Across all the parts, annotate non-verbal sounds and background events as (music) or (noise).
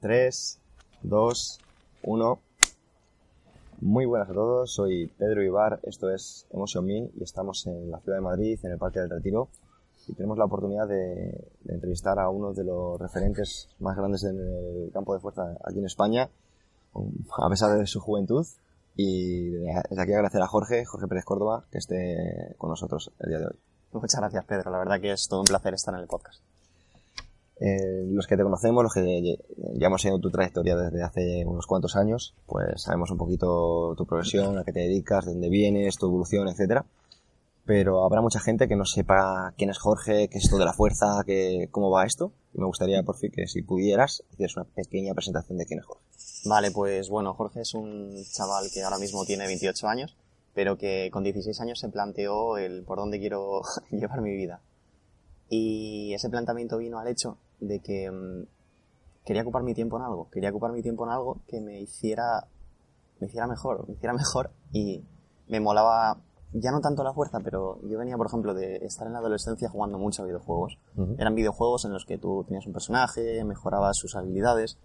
3, 2, 1. Muy buenas a todos, soy Pedro Ibar, esto es Emotion Me y estamos en la ciudad de Madrid, en el Parque del Retiro, y tenemos la oportunidad de, de entrevistar a uno de los referentes más grandes en el campo de fuerza aquí en España, a pesar de su juventud. Y desde aquí agradecer a Jorge, Jorge Pérez Córdoba, que esté con nosotros el día de hoy. Muchas gracias, Pedro. La verdad que es todo un placer estar en el podcast. Eh, los que te conocemos, los que ya hemos seguido tu trayectoria desde hace unos cuantos años, pues sabemos un poquito tu profesión, a qué te dedicas, de dónde vienes, tu evolución, etcétera. Pero habrá mucha gente que no sepa quién es Jorge, qué es esto de la fuerza, que, cómo va esto. Y me gustaría, por fin, que si pudieras, hicieras una pequeña presentación de quién es Jorge. Vale, pues bueno, Jorge es un chaval que ahora mismo tiene 28 años, pero que con 16 años se planteó el por dónde quiero (laughs) llevar mi vida. Y ese planteamiento vino al hecho de que mmm, quería ocupar mi tiempo en algo, quería ocupar mi tiempo en algo que me hiciera, me hiciera mejor, me hiciera (laughs) mejor y me molaba ya no tanto la fuerza, pero yo venía, por ejemplo, de estar en la adolescencia jugando mucho a videojuegos. Uh -huh. Eran videojuegos en los que tú tenías un personaje, mejorabas sus habilidades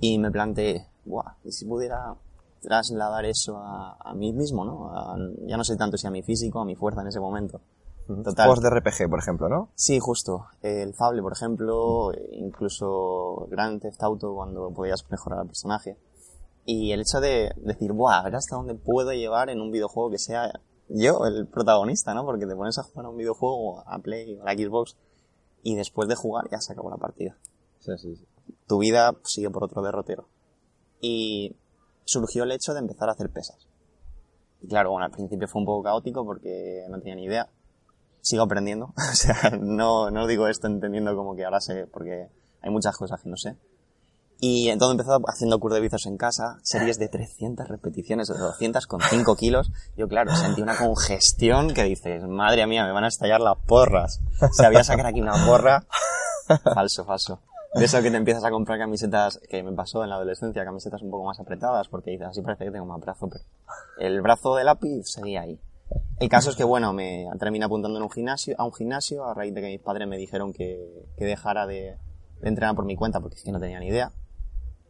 y me planteé, Buah, ¿y si pudiera trasladar eso a, a mí mismo, ¿no? A, ya no sé tanto si a mi físico, a mi fuerza en ese momento. Total. Juegos de RPG, por ejemplo, ¿no? Sí, justo. El Fable, por ejemplo, incluso Grand Theft Auto cuando podías mejorar al personaje. Y el hecho de decir, buah, a ver hasta dónde puedo llevar en un videojuego que sea yo el protagonista, ¿no? Porque te pones a jugar a un videojuego, a Play o a la Xbox, y después de jugar ya se acabó la partida. Sí, sí, sí. Tu vida sigue por otro derrotero. Y surgió el hecho de empezar a hacer pesas. Y claro, bueno, al principio fue un poco caótico porque no tenía ni idea. Sigo aprendiendo. (laughs) o sea, no, no digo esto entendiendo como que ahora sé, porque hay muchas cosas que no sé. Y entonces empezó haciendo curl de en casa, series de 300 repeticiones, de 200 con 5 kilos. Yo, claro, sentí una congestión que dices, madre mía, me van a estallar las porras. Sabía sacar aquí una porra. Falso, falso. De eso que te empiezas a comprar camisetas, que me pasó en la adolescencia, camisetas un poco más apretadas, porque dices, así parece que tengo más brazo, pero el brazo de lápiz seguía ahí. El caso es que, bueno, me terminé apuntando en un gimnasio, a un gimnasio a raíz de que mis padres me dijeron que, que dejara de, de entrenar por mi cuenta, porque es que no tenía ni idea.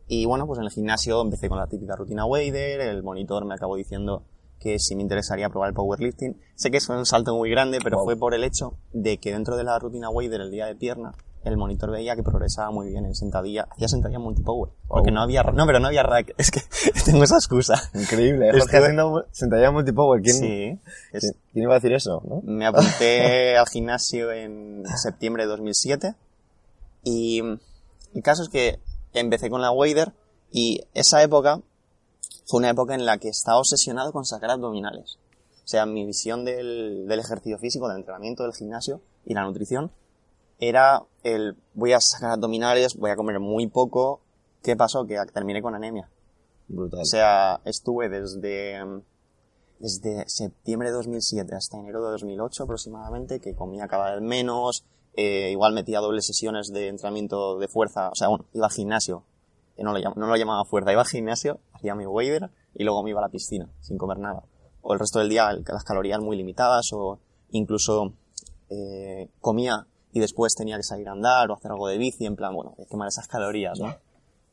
Y bueno, pues en el gimnasio empecé con la típica rutina Wader, el monitor me acabó diciendo que si me interesaría probar el powerlifting. Sé que es un salto muy grande, pero wow. fue por el hecho de que dentro de la rutina Wader, el día de pierna, el monitor veía que progresaba muy bien en sentadilla, hacía sentadilla multipower, porque oh. no había, no, pero no había rack, (laughs) es que tengo esa excusa. Increíble, es que haciendo sentadilla multipower, ¿quién, sí, es, ¿quién iba a decir eso? ¿no? Me apunté (laughs) al gimnasio en septiembre de 2007 y el caso es que empecé con la Wader y esa época fue una época en la que estaba obsesionado con sacar abdominales. O sea, mi visión del, del ejercicio físico, del entrenamiento, del gimnasio y la nutrición era el voy a sacar abdominales, voy a comer muy poco. ¿Qué pasó? Que terminé con anemia. Brutal. O sea, estuve desde, desde septiembre de 2007 hasta enero de 2008 aproximadamente, que comía cada vez menos, eh, igual metía dobles sesiones de entrenamiento de fuerza, o sea, bueno, iba al gimnasio, no lo, no lo llamaba fuerza, iba al gimnasio, hacía mi waiver y luego me iba a la piscina, sin comer nada. O el resto del día las calorías muy limitadas o incluso eh, comía y después tenía que salir a andar o hacer algo de bici, en plan, bueno, quemar esas calorías, ¿no?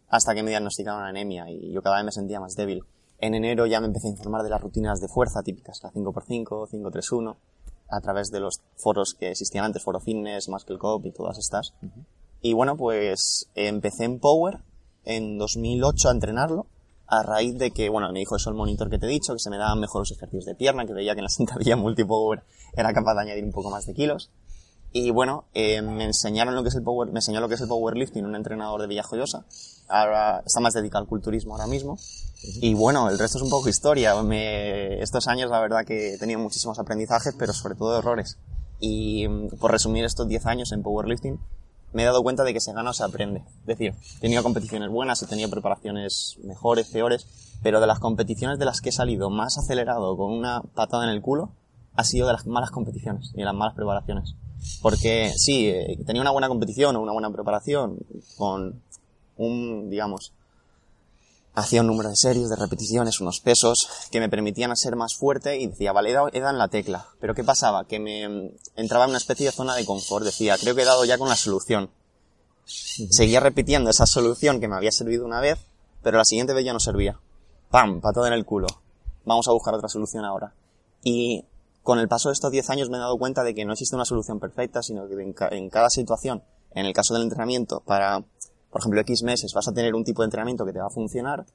Hasta que me diagnosticaron anemia y yo cada vez me sentía más débil. En enero ya me empecé a informar de las rutinas de fuerza típicas, la 5x5, 5-3-1, a través de los foros que existían antes, Foro Fitness, Muscle Cop y todas estas. Uh -huh. Y bueno, pues empecé en Power en 2008 a entrenarlo, a raíz de que, bueno, me dijo eso el monitor que te he dicho, que se me daban mejor los ejercicios de pierna, que veía que en la (laughs) sentadilla multipower era capaz de añadir un poco más de kilos. Y bueno, eh, me enseñaron lo que es el power, me enseñó lo que es el powerlifting un entrenador de Villajoyosa. Ahora está más dedicado al culturismo ahora mismo. Y bueno, el resto es un poco historia. Me, estos años la verdad que he tenido muchísimos aprendizajes, pero sobre todo errores. Y por resumir estos 10 años en powerlifting, me he dado cuenta de que se gana o se aprende. Es decir, he tenido competiciones buenas, he tenido preparaciones mejores, peores, pero de las competiciones de las que he salido más acelerado con una patada en el culo, ha sido de las malas competiciones y de las malas preparaciones. Porque sí, eh, tenía una buena competición o una buena preparación con un, digamos, hacía un número de series, de repeticiones, unos pesos que me permitían ser más fuerte y decía, vale, he dado, he dado en la tecla. Pero ¿qué pasaba? Que me entraba en una especie de zona de confort. Decía, creo que he dado ya con la solución. Seguía repitiendo esa solución que me había servido una vez, pero la siguiente vez ya no servía. ¡Pam! Patada en el culo. Vamos a buscar otra solución ahora. Y con el paso de estos 10 años me he dado cuenta de que no existe una solución perfecta, sino que en, ca- en cada situación, en el caso del entrenamiento, para, por ejemplo, X meses vas a tener un tipo de entrenamiento que te va a funcionar,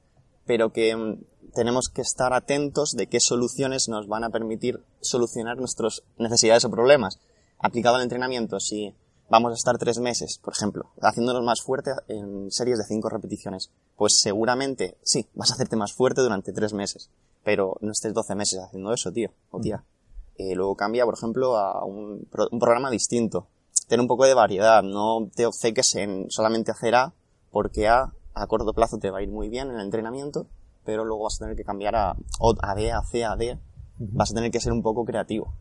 pero que mm, tenemos que estar atentos de qué soluciones nos van a permitir solucionar nuestras necesidades o problemas. Aplicado al entrenamiento, si vamos a estar tres meses, por ejemplo, haciéndonos más fuerte en series de cinco repeticiones, pues seguramente sí, vas a hacerte más fuerte durante tres meses, pero no estés 12 meses haciendo eso, tío, o tía. Eh, luego cambia, por ejemplo, a un, pro- un programa distinto. Ten un poco de variedad, no te obceques en solamente hacer A, porque A a corto plazo te va a ir muy bien en el entrenamiento, pero luego vas a tener que cambiar a, a B, a C, a D. Vas a tener que ser un poco creativo.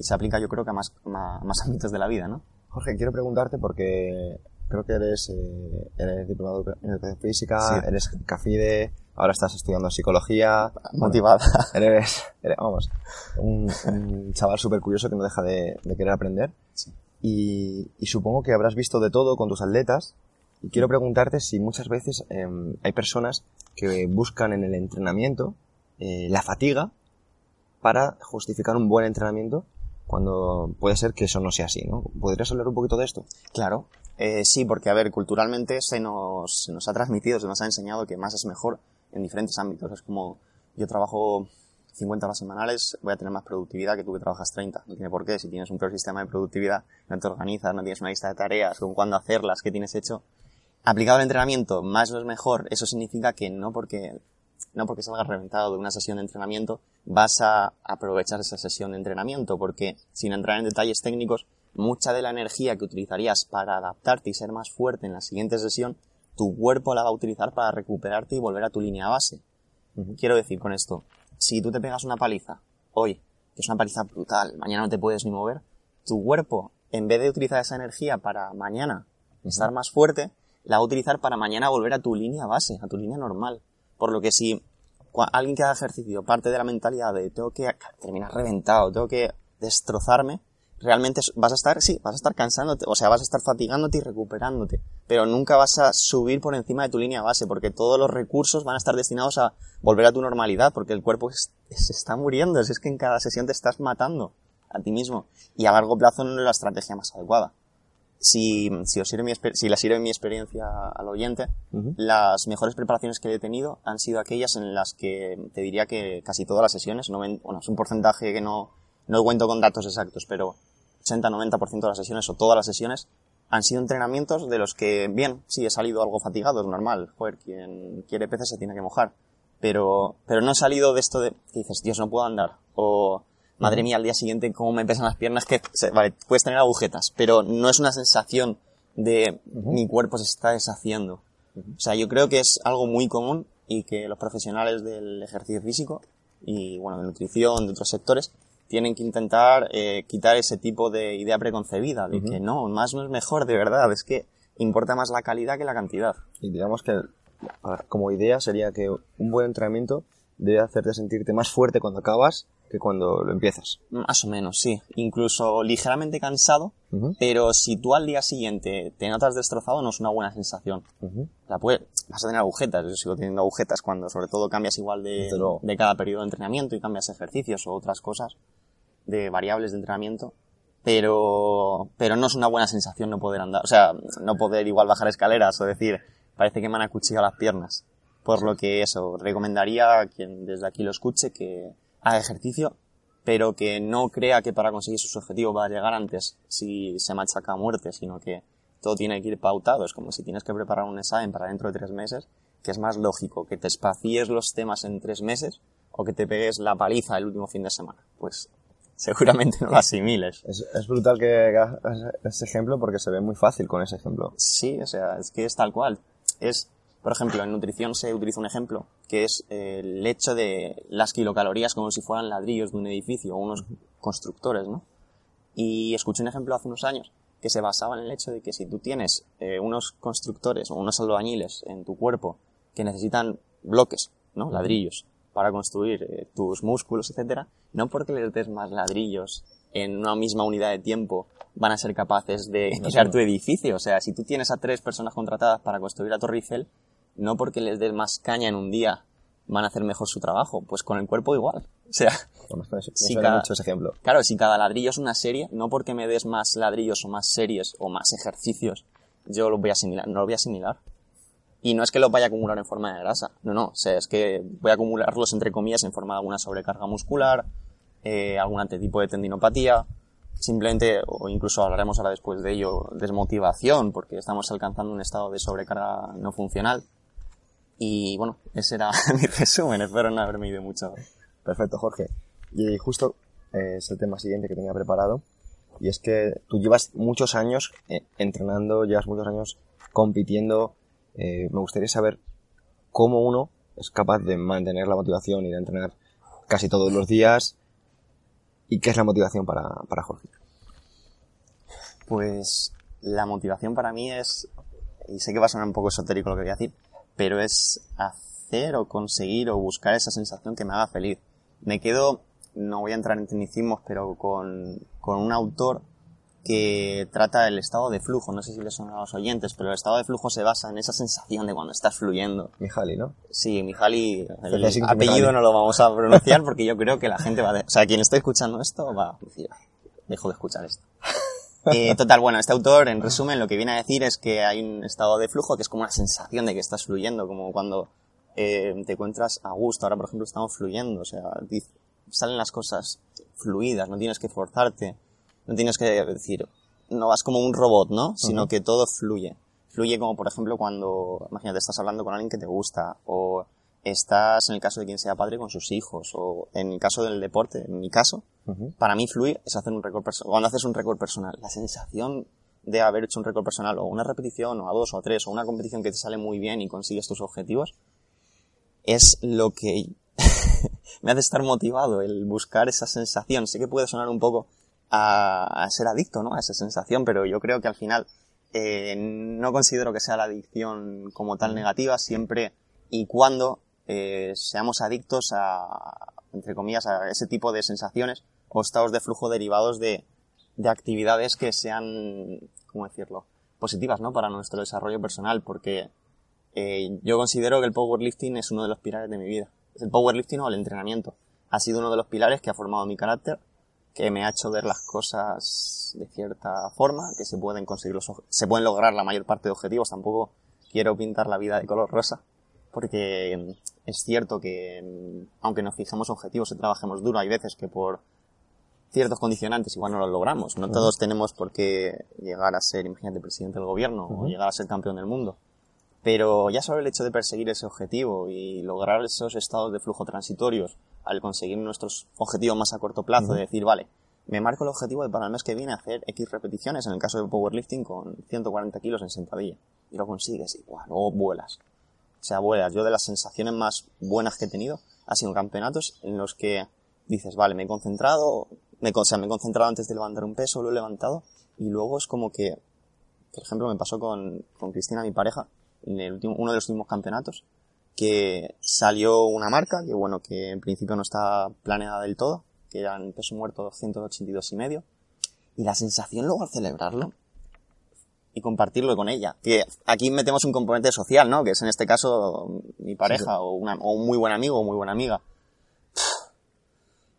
Y se aplica yo creo que a más, ma- más ámbitos de la vida, ¿no? Jorge, quiero preguntarte porque creo que eres, eh, eres diplomado en educación física, Sí. eres CAFIDE, ahora estás estudiando psicología. Motivada. (laughs) Eres, eres, vamos, un, un chaval súper curioso que no deja de, de querer aprender. Sí. Y, y supongo que habrás visto de todo con tus atletas. Y quiero preguntarte si muchas veces em, hay personas que buscan en el entrenamiento eh, la fatiga para justificar un buen entrenamiento cuando puede ser que eso no sea así, ¿no? ¿Podrías hablar un poquito de esto? Claro. Eh, sí, porque a ver, culturalmente se nos, se nos ha transmitido, se nos ha enseñado que más es mejor en diferentes ámbitos. Es como, yo trabajo 50 horas semanales, voy a tener más productividad que tú que trabajas 30. No tiene por qué. Si tienes un peor sistema de productividad, no te organizas, no tienes una lista de tareas, con cuándo hacerlas, qué tienes hecho. Aplicado al entrenamiento, más no es mejor. Eso significa que no porque, no porque salgas reventado de una sesión de entrenamiento, vas a aprovechar esa sesión de entrenamiento, porque sin entrar en detalles técnicos, mucha de la energía que utilizarías para adaptarte y ser más fuerte en la siguiente sesión, tu cuerpo la va a utilizar para recuperarte y volver a tu línea base. Quiero decir con esto, si tú te pegas una paliza hoy, que es una paliza brutal, mañana no te puedes ni mover, tu cuerpo, en vez de utilizar esa energía para mañana estar más fuerte, la va a utilizar para mañana volver a tu línea base, a tu línea normal. Por lo que si alguien que haga ejercicio parte de la mentalidad de tengo que terminar reventado, tengo que destrozarme, realmente es- vas a estar, sí, vas a estar cansándote, o sea, vas a estar fatigándote y recuperándote, pero nunca vas a subir por encima de tu línea base, porque todos los recursos van a estar destinados a volver a tu normalidad, porque el cuerpo es- se está muriendo, es que en cada sesión te estás matando a ti mismo, y a largo plazo no es la estrategia más adecuada. Si, si, os sirve mi, si le sirve mi experiencia al oyente, las mejores preparaciones que he tenido han sido aquellas en las que te diría que casi todas las sesiones, noven- bueno, es un porcentaje que no, no cuento con datos exactos, pero 80-90% de las sesiones o todas las sesiones han sido entrenamientos de los que, bien, sí, he salido algo fatigado, es normal, joder, quien quiere peces se tiene que mojar, pero, pero no he salido de esto de, que dices, Dios, no puedo andar, o madre mía, al día siguiente cómo me pesan las piernas, que, vale, puedes tener agujetas, pero no es una sensación de mi cuerpo se está deshaciendo. O sea, yo creo que es algo muy común y que los profesionales del ejercicio físico y, bueno, de nutrición, de otros sectores, tienen que intentar eh, quitar ese tipo de idea preconcebida de que no, más no es mejor, de verdad, es que importa más la calidad que la cantidad. Y digamos que como idea sería que un buen entrenamiento debe hacerte sentirte más fuerte cuando acabas que cuando lo empiezas. Más o menos, sí. Incluso ligeramente cansado, Pero si tú al día siguiente te notas destrozado, no es una buena sensación. Ujú. O sea, puede- vas a tener agujetas, yo sigo teniendo agujetas cuando sobre todo cambias igual de, de cada periodo de entrenamiento y cambias ejercicios o otras cosas de variables de entrenamiento, pero, pero no es una buena sensación no poder andar, o sea, no poder igual bajar escaleras o decir, parece que me han acuchillado las piernas. Por lo que eso, recomendaría a quien desde aquí lo escuche que haga ejercicio, pero que no crea que para conseguir sus objetivos va a llegar antes si se machaca a muerte, sino que todo tiene que ir pautado. Es como si tienes que preparar un examen para dentro de tres meses, que es más lógico que te espacíes los temas en tres meses o que te pegues la paliza el último fin de semana. Pues (laughs) seguramente no lo asimiles. Es, es brutal que hagas ese ejemplo porque se ve muy fácil con ese ejemplo. Sí, o sea, es que es tal cual. Es, por ejemplo, en nutrición se utiliza un ejemplo que es eh, el hecho de las kilocalorías como si fueran ladrillos de un edificio o unos constructores, ¿no? Y escuché un ejemplo hace unos años que se basaba en el hecho de que si tú tienes eh, unos constructores o unos albañiles en tu cuerpo que necesitan bloques, ¿no? Ladrillos para construir eh, tus músculos, etcétera, no porque les des más ladrillos en una misma unidad de tiempo van a ser capaces de No crear tu edificio. O sea, si tú tienes a tres personas contratadas para construir la Torre Eiffel, no porque les des más caña en un día van a hacer mejor su trabajo. Pues con el cuerpo igual. (laughs) O sea, me, me suena cada- mucho ese ejemplo. claro, si cada ladrillo es una serie, no porque me des más ladrillos o más series o más ejercicios, yo lo voy a asimilar, no lo voy a asimilar. Y no es que lo vaya a acumular en forma de grasa, no, no, o sea, es que voy a acumularlos entre comillas en forma de alguna sobrecarga muscular, eh, algún ante- tipo de tendinopatía, simplemente, o incluso hablaremos ahora después de ello, desmotivación, porque estamos alcanzando un estado de sobrecarga no funcional. Y bueno, ese era (laughs) mi resumen, espero no haberme ido mucho. Perfecto, Jorge. Y justo eh, es el tema siguiente que tenía preparado. Y es que tú llevas muchos años eh, entrenando, llevas muchos años compitiendo. Eh, me gustaría saber cómo uno es capaz de mantener la motivación y de entrenar casi todos los días. ¿Y qué es la motivación para, para Jorge? Pues la motivación para mí es, y sé que va a sonar un poco esotérico lo que voy a decir, pero es hacer o conseguir o buscar esa sensación que me haga feliz. Me quedo, no voy a entrar en tecnicismos, pero con, con un autor que trata el estado de flujo. No sé si le suena a los oyentes, pero el estado de flujo se basa en esa sensación de cuando estás fluyendo. Mijali, ¿no? Sí, Mihaly, el apellido no lo vamos a pronunciar porque yo creo que la gente va a... O sea, quien esté escuchando esto va a decir, dejo de escuchar esto. Eh, (laughs) total, bueno, este autor, en resumen, lo que viene a decir es que hay un estado de flujo que es como una sensación de que estás fluyendo, como cuando eh, te encuentras a gusto. Ahora, por ejemplo, estamos fluyendo, o sea, salen las cosas fluidas, no tienes que forzarte, no tienes que decir, no vas como un robot, ¿no? Sino que todo fluye. Fluye como, por ejemplo, cuando, imagínate, estás hablando con alguien que te gusta, o estás, en el caso de quien sea padre, con sus hijos, o en el caso del deporte, en mi caso, para mí fluir es hacer un récord personal. Cuando haces un récord personal, la sensación de haber hecho un récord personal, o una repetición, o a dos, o a tres, o una competición que te sale muy bien y consigues tus objetivos, es lo que (laughs) me hace estar motivado, el buscar esa sensación. Sé que puede sonar un poco a, a ser adicto, ¿no? A esa sensación, pero yo creo que al final eh, no considero que sea la adicción como tal negativa, siempre y cuando eh, seamos adictos a, entre comillas, a ese tipo de sensaciones o estados de flujo derivados de, de actividades que sean, ¿cómo decirlo?, positivas, ¿no? Para nuestro desarrollo personal, porque eh, yo considero que el powerlifting es uno de los pilares de mi vida. El powerlifting o el entrenamiento ha sido uno de los pilares que ha formado mi carácter, que me ha hecho ver las cosas de cierta forma, que se pueden conseguir los, se pueden lograr la mayor parte de objetivos. Tampoco quiero pintar la vida de color rosa, porque es cierto que mm, aunque nos fijemos objetivos y trabajemos duro, hay veces que por ciertos condicionantes igual no los logramos. No todos tenemos por qué llegar a ser, imagínate, presidente del gobierno o llegar a ser campeón del mundo. Pero ya solo el hecho de perseguir ese objetivo y lograr esos estados de flujo transitorios al conseguir nuestros objetivos más a corto plazo, de decir, vale, me marco el objetivo de para el mes que viene hacer X repeticiones, en el caso del powerlifting, con 140 kilos en sentadilla. Y lo consigues y guau, luego vuelas. O sea, vuelas. Yo de las sensaciones más buenas que he tenido ha sido campeonatos en los que dices, vale, me he concentrado, me, o sea, me he concentrado antes de levantar un peso, lo he levantado, y luego es como que, por ejemplo, me pasó con, con Cristina, mi pareja, en el último, uno de los últimos campeonatos, que salió una marca, que bueno, que en principio no está planeada del todo, que era en peso muerto 282 y medio, y la sensación luego al celebrarlo, y compartirlo con ella. Que aquí metemos un componente social, ¿no? Que es en este caso mi pareja o, una, o un muy buen amigo o muy buena amiga. (laughs)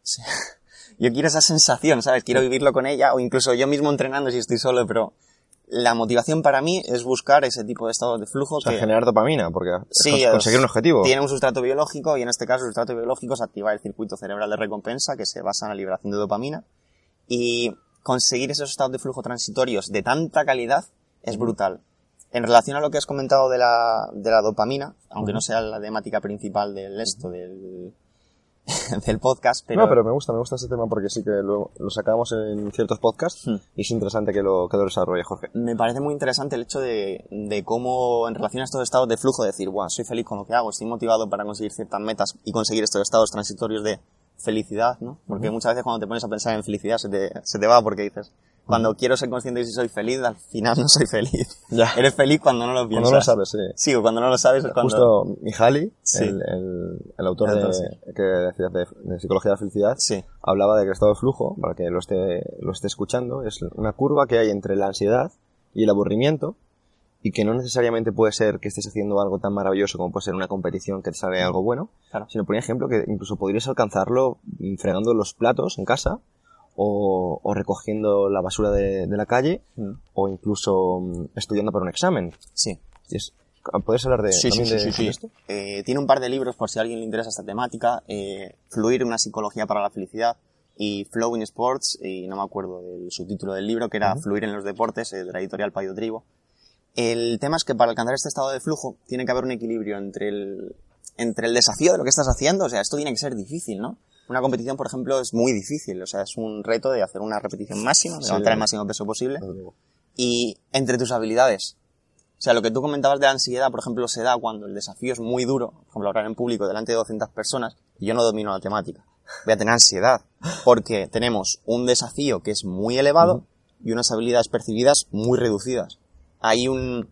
Sí. Yo quiero esa sensación, ¿sabes? Quiero vivirlo con ella o incluso yo mismo entrenando si estoy solo, pero la motivación para mí es buscar ese tipo de estados de flujo O sea, que generar dopamina, porque Sí, es- conseguir un objetivo. tiene un sustrato biológico y en este caso el sustrato biológico es activar el circuito cerebral de recompensa que se basa en la liberación de dopamina y conseguir esos estados de flujo transitorios de tanta calidad es brutal. En relación a lo que has comentado de la, de la dopamina, aunque no sea la temática principal del esto, del, (laughs) del podcast, pero... No, pero me gusta, me gusta este tema porque sí que lo, lo sacamos en ciertos podcasts Hmm. y es interesante que lo, que lo desarrolle Jorge. me parece muy interesante el hecho de, de cómo en relación a estos estados de flujo decir, Buah, soy feliz con lo que hago, estoy motivado para conseguir ciertas metas y conseguir estos estados transitorios de felicidad, ¿no? Porque muchas veces cuando te pones a pensar en felicidad se te, se te va porque dices, cuando quiero ser consciente de si soy feliz, al final (laughs) no soy feliz. Ya. Eres feliz cuando no lo piensas. Cuando no lo sabes, sí. Sí, o cuando no lo sabes es cuando... Justo Mihaly, Sí. el, el, el autor de, que de, de Psicología de la Felicidad, Sí. hablaba de que el estado de flujo, para que lo esté, lo esté escuchando, es una curva que hay entre la ansiedad y el aburrimiento y que no necesariamente puede ser que estés haciendo algo tan maravilloso como puede ser una competición que te sale algo bueno, Claro. sino por ejemplo que incluso podrías alcanzarlo mm, fregando los platos en casa o, o recogiendo la basura de, de la calle Mm. o incluso mm, estudiando para un examen. Sí. Es- ¿Puedes hablar de, Sí, sí, de, sí, de esto? Eh, tiene un par de libros por si a alguien le interesa esta temática. Eh, Fluir, una psicología para la felicidad y Flow in Sports, y no me acuerdo del subtítulo del libro, que era Fluir en los deportes, eh, de la editorial Payo Trigo. El tema es que para alcanzar este estado de flujo tiene que haber un equilibrio entre el, entre el desafío de lo que estás haciendo, o sea, esto tiene que ser difícil, ¿no? Una competición, por ejemplo, es muy difícil, o sea, es un reto de hacer una repetición máxima, de Sí, levantar el de- máximo peso posible y entre tus habilidades. O sea, lo que tú comentabas de la ansiedad, por ejemplo, se da cuando el desafío es muy duro, por ejemplo, hablar en público delante de 200 personas, y yo no domino la temática. Voy a tener ansiedad, porque tenemos un desafío que es muy elevado y unas habilidades percibidas muy reducidas. Hay un,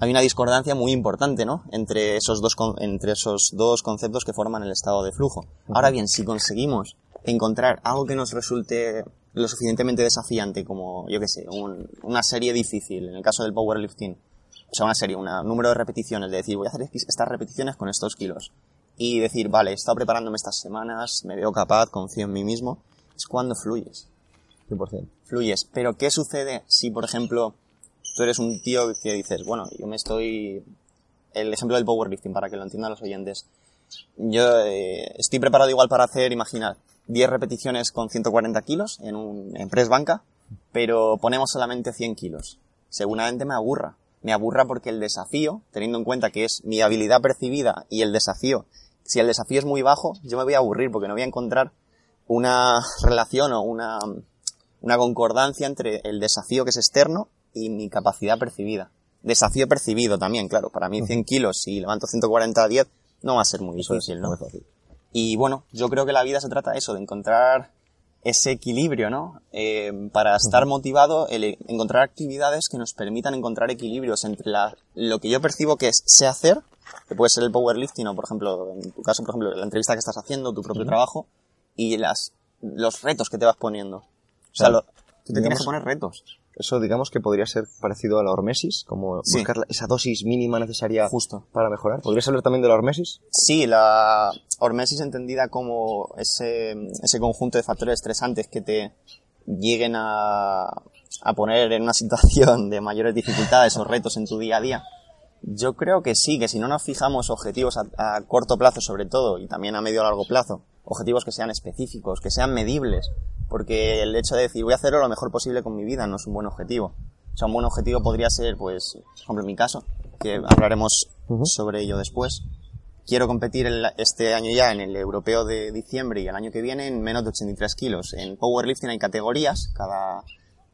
hay una discordancia muy importante, ¿no? Entre esos dos, entre esos dos conceptos que forman el estado de flujo. Ahora bien, si conseguimos encontrar algo que nos resulte lo suficientemente desafiante como, yo qué sé, un- una serie difícil, en el caso del powerlifting, o sea, una serie, un número de repeticiones, de decir, voy a hacer estas repeticiones con estos kilos. Y decir, vale, he estado preparándome estas semanas, me veo capaz, confío en mí mismo, es cuando fluyes 100%. fluyes. Pero ¿qué sucede si, por ejemplo, tú eres un tío que dices, bueno, yo me estoy... El ejemplo del powerlifting, para que lo entiendan los oyentes. Yo eh, estoy preparado igual para hacer, imaginad, 10 repeticiones con 140 kilos en un en press banca, pero ponemos solamente 100 kilos. Seguramente me aburra. Me aburra porque el desafío, teniendo en cuenta que es mi habilidad percibida y el desafío, si el desafío es muy bajo, yo me voy a aburrir porque no voy a encontrar una relación o una, una concordancia entre el desafío que es externo y mi capacidad percibida. Desafío percibido también, claro. Para mí 100 kilos, si levanto 140 a 10, no va a ser muy difícil, ¿no? Y bueno, yo creo que la vida se trata de eso, de encontrar ese equilibrio, ¿no? Eh, para estar motivado, el encontrar actividades que nos permitan encontrar equilibrios entre la- lo que yo percibo que es sé hacer, que puede ser el powerlifting o, por ejemplo, en tu caso, por ejemplo, la entrevista que estás haciendo, tu propio trabajo, y las, los retos que te vas poniendo. O sea, Claro. lo- tú te tienes que poner retos. Eso digamos que podría ser parecido a la hormesis, como Sí. buscar esa dosis mínima necesaria Justo. para mejorar. ¿Podrías hablar también de la hormesis? Sí, la hormesis entendida como ese, ese conjunto de factores estresantes que te lleguen a, a poner en una (laughs) situación de mayores dificultades o retos en tu día a día. Yo creo que sí, que si no nos fijamos objetivos a, a corto plazo sobre todo y también a medio o largo plazo, objetivos que sean específicos, que sean medibles, porque el hecho de decir voy a hacerlo lo mejor posible con mi vida no es un buen objetivo. O sea, un buen objetivo podría ser, pues, por ejemplo, en mi caso, que hablaremos Ujú. sobre ello después, quiero competir el- este año ya en el europeo de diciembre y el año que viene en menos de 83 kilos. En powerlifting hay categorías, cada,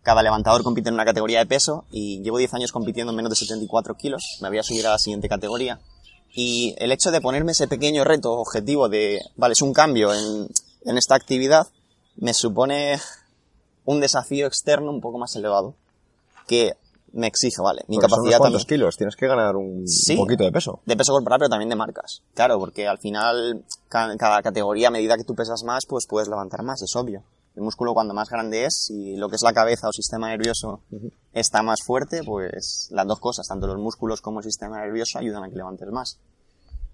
cada levantador compite en una categoría de peso y llevo 10 años compitiendo en menos de 74 kilos. Me voy a subir a la siguiente categoría. Y el hecho de ponerme ese pequeño reto objetivo de, vale, es un cambio en, en esta actividad, me supone un desafío externo un poco más elevado que me exige, vale, mi Porque son capacidad unos también kilos, tienes que ganar un, Sí. poquito de peso. de peso corporal, pero también de marcas. Claro, porque al final, ca- cada categoría, a medida que tú pesas más, pues puedes levantar más, es obvio. El músculo cuando más grande es, y lo que es la cabeza o sistema nervioso está más fuerte, pues las dos cosas, tanto los músculos como el sistema nervioso ayudan a que levantes más.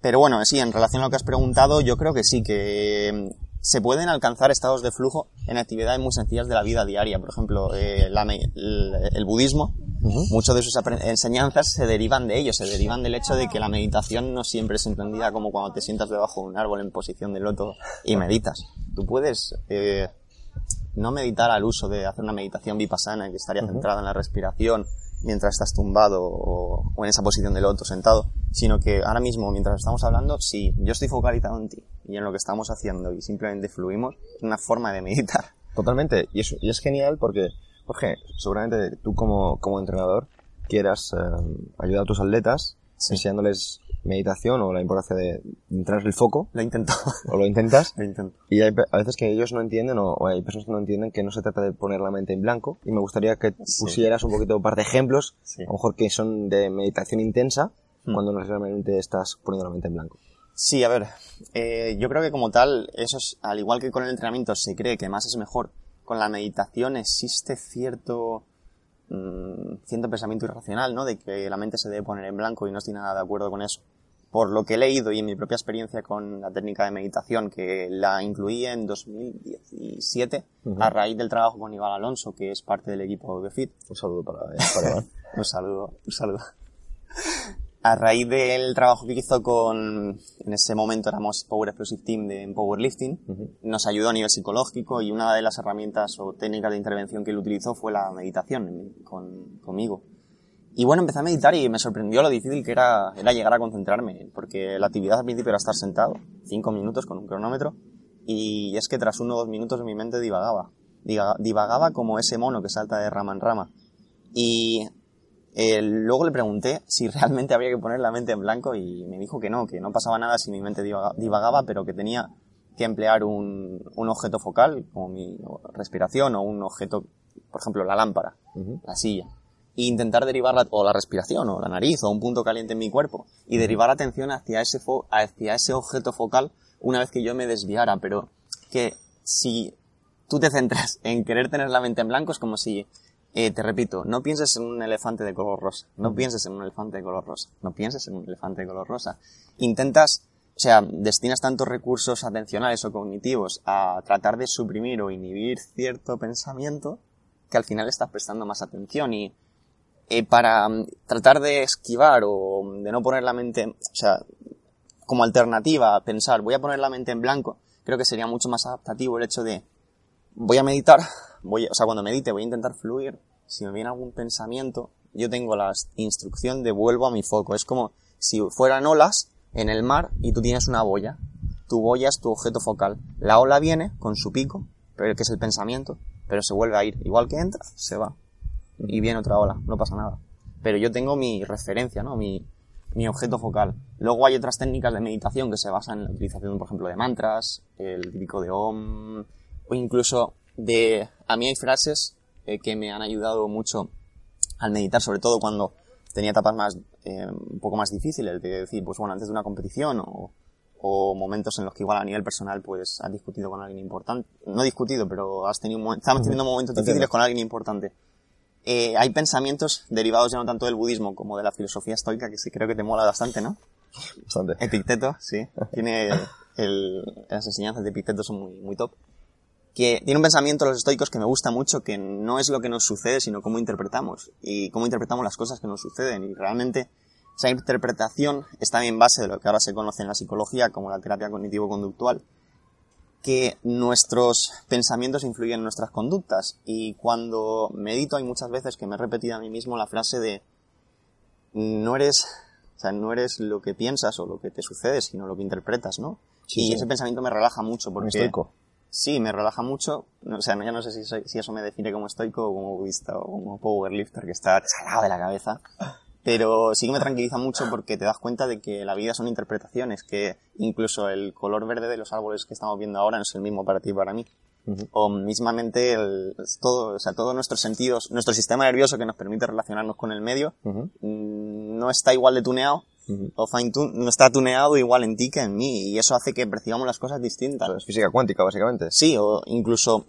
Pero bueno, sí, en relación a lo que has preguntado, yo creo que sí, que se pueden alcanzar estados de flujo en actividades muy sencillas de la vida diaria. Por ejemplo, eh, la el, el budismo, muchas de sus enseñanzas se derivan de ello, se derivan del hecho de que la meditación no siempre es entendida como cuando te sientas debajo de un árbol en posición de loto y meditas. Tú puedes eh, no meditar al uso de hacer una meditación vipassana que estaría centrada en la respiración mientras estás tumbado o, o en esa posición de loto sentado, sino que ahora mismo, mientras estamos hablando, si yo estoy focalizado en ti y en lo que estamos haciendo y simplemente fluimos, es una forma de meditar. (laughs) Totalmente. Y es, y es genial porque, Jorge, seguramente tú como, como entrenador quieras eh, ayudar a tus atletas enseñándoles meditación o la importancia de entrar el foco. Lo intento. O lo intentas. (laughs) lo intento. Y hay a veces que ellos no entienden o, o hay personas que no entienden que no se trata de poner la mente en blanco. Y me gustaría que Sí. pusieras un poquito un par de ejemplos, Sí. a lo mejor que son de meditación intensa, Hmm. cuando no realmente estás poniendo la mente en blanco. Sí, a ver, eh, yo creo que como tal, eso es, al igual que con el entrenamiento se cree que más es mejor, con la meditación existe cierto, mm, cierto pensamiento irracional, ¿no? De que la mente se debe poner en blanco y no estoy nada de acuerdo con eso. Por lo que he leído y en mi propia experiencia con la técnica de meditación, que la incluí en 2017, Ujú. a raíz del trabajo con Iván Alonso, que es parte del equipo de FIT, Un saludo para, para Iván. (laughs) un saludo, un saludo. A raíz del trabajo que hizo con, en ese momento éramos Power Explosive Team de en Powerlifting, Ujú. nos ayudó a nivel psicológico y una de las herramientas o técnicas de intervención que él utilizó fue la meditación con, conmigo. Y bueno, empecé a meditar y me sorprendió lo difícil que era, era llegar a concentrarme, porque la actividad al principio era estar sentado, cinco minutos con un cronómetro, y es que tras uno o dos minutos mi mente divagaba. Divagaba como ese mono que salta de rama en rama. Y eh, luego le pregunté si realmente había que poner la mente en blanco y me dijo que no, que no pasaba nada si mi mente divaga- divagaba, pero que tenía que emplear un, un objeto focal, como mi respiración, o un objeto, por ejemplo, la lámpara, la silla, e intentar derivar la, o la respiración, o la nariz, o un punto caliente en mi cuerpo, y derivar la atención hacia ese, fo- hacia ese objeto focal una vez que yo me desviara, pero que si tú te centras en querer tener la mente en blanco es como si, eh, te repito, no pienses en un elefante de color rosa, no pienses en un elefante de color rosa, no pienses en un elefante de color rosa. Intentas, o sea, destinas tantos recursos atencionales o cognitivos a tratar de suprimir o inhibir cierto pensamiento que al final estás prestando más atención y eh, para mm, tratar de esquivar o mm, de no poner la mente, o sea, como alternativa a pensar, voy a poner la mente en blanco, creo que sería mucho más adaptativo el hecho de voy a meditar, voy, o sea, cuando medite voy a intentar fluir, si me viene algún pensamiento, yo tengo la instrucción de vuelvo a mi foco, es como si fueran olas en el mar y tú tienes una boya, tu boya es tu objeto focal, la ola viene con su pico, que es el pensamiento, pero se vuelve a ir, igual que entra, se va, y viene otra ola, no pasa nada. Pero yo tengo mi referencia, ¿no? Mi, mi objeto focal. Luego hay otras técnicas de meditación que se basan en la utilización, por ejemplo, de mantras, el típico de OM, o incluso de... A mí hay frases eh, que me han ayudado mucho al meditar, sobre todo cuando tenía etapas más, eh, un poco más difíciles, de decir, pues bueno, antes de una competición o, o momentos en los que igual a nivel personal pues has discutido con alguien importante, no discutido, pero has tenido, un estamos teniendo momentos difíciles con alguien importante. Eh, hay pensamientos derivados ya no tanto del budismo como de la filosofía estoica que sí creo que te mola bastante, ¿no? Bastante. Epicteto, sí. Tiene el, las enseñanzas de Epicteto son muy, muy top. Que tiene un pensamiento los estoicos que me gusta mucho, que no es lo que nos sucede, sino cómo interpretamos. Y cómo interpretamos las cosas que nos suceden. Y realmente esa interpretación está en base de lo que ahora se conoce en la psicología como la terapia cognitivo-conductual. Que nuestros pensamientos influyen en nuestras conductas. Y cuando medito hay muchas veces que me he repetido a mí mismo la frase de no eres, o sea, no eres lo que piensas o lo que te sucede, sino lo que interpretas, ¿no? Sí, y sí. ese pensamiento me relaja mucho Un porque... estoico. Sí, me relaja mucho. O sea, ya no sé si, soy- si eso me define como estoico o como budista o como powerlifter que está salado de la cabeza. Pero sí que me tranquiliza mucho porque te das cuenta de que la vida son interpretaciones, que incluso el color verde de los árboles que estamos viendo ahora no es el mismo para ti y para mí. O mismamente el, todo, o sea, todos nuestros sentidos, nuestro sistema nervioso que nos permite relacionarnos con el medio, mm, no está igual de tuneado. O fine tune, no está tuneado igual en ti que en mí y eso hace que percibamos las cosas distintas. Es física cuántica, básicamente. Sí, o incluso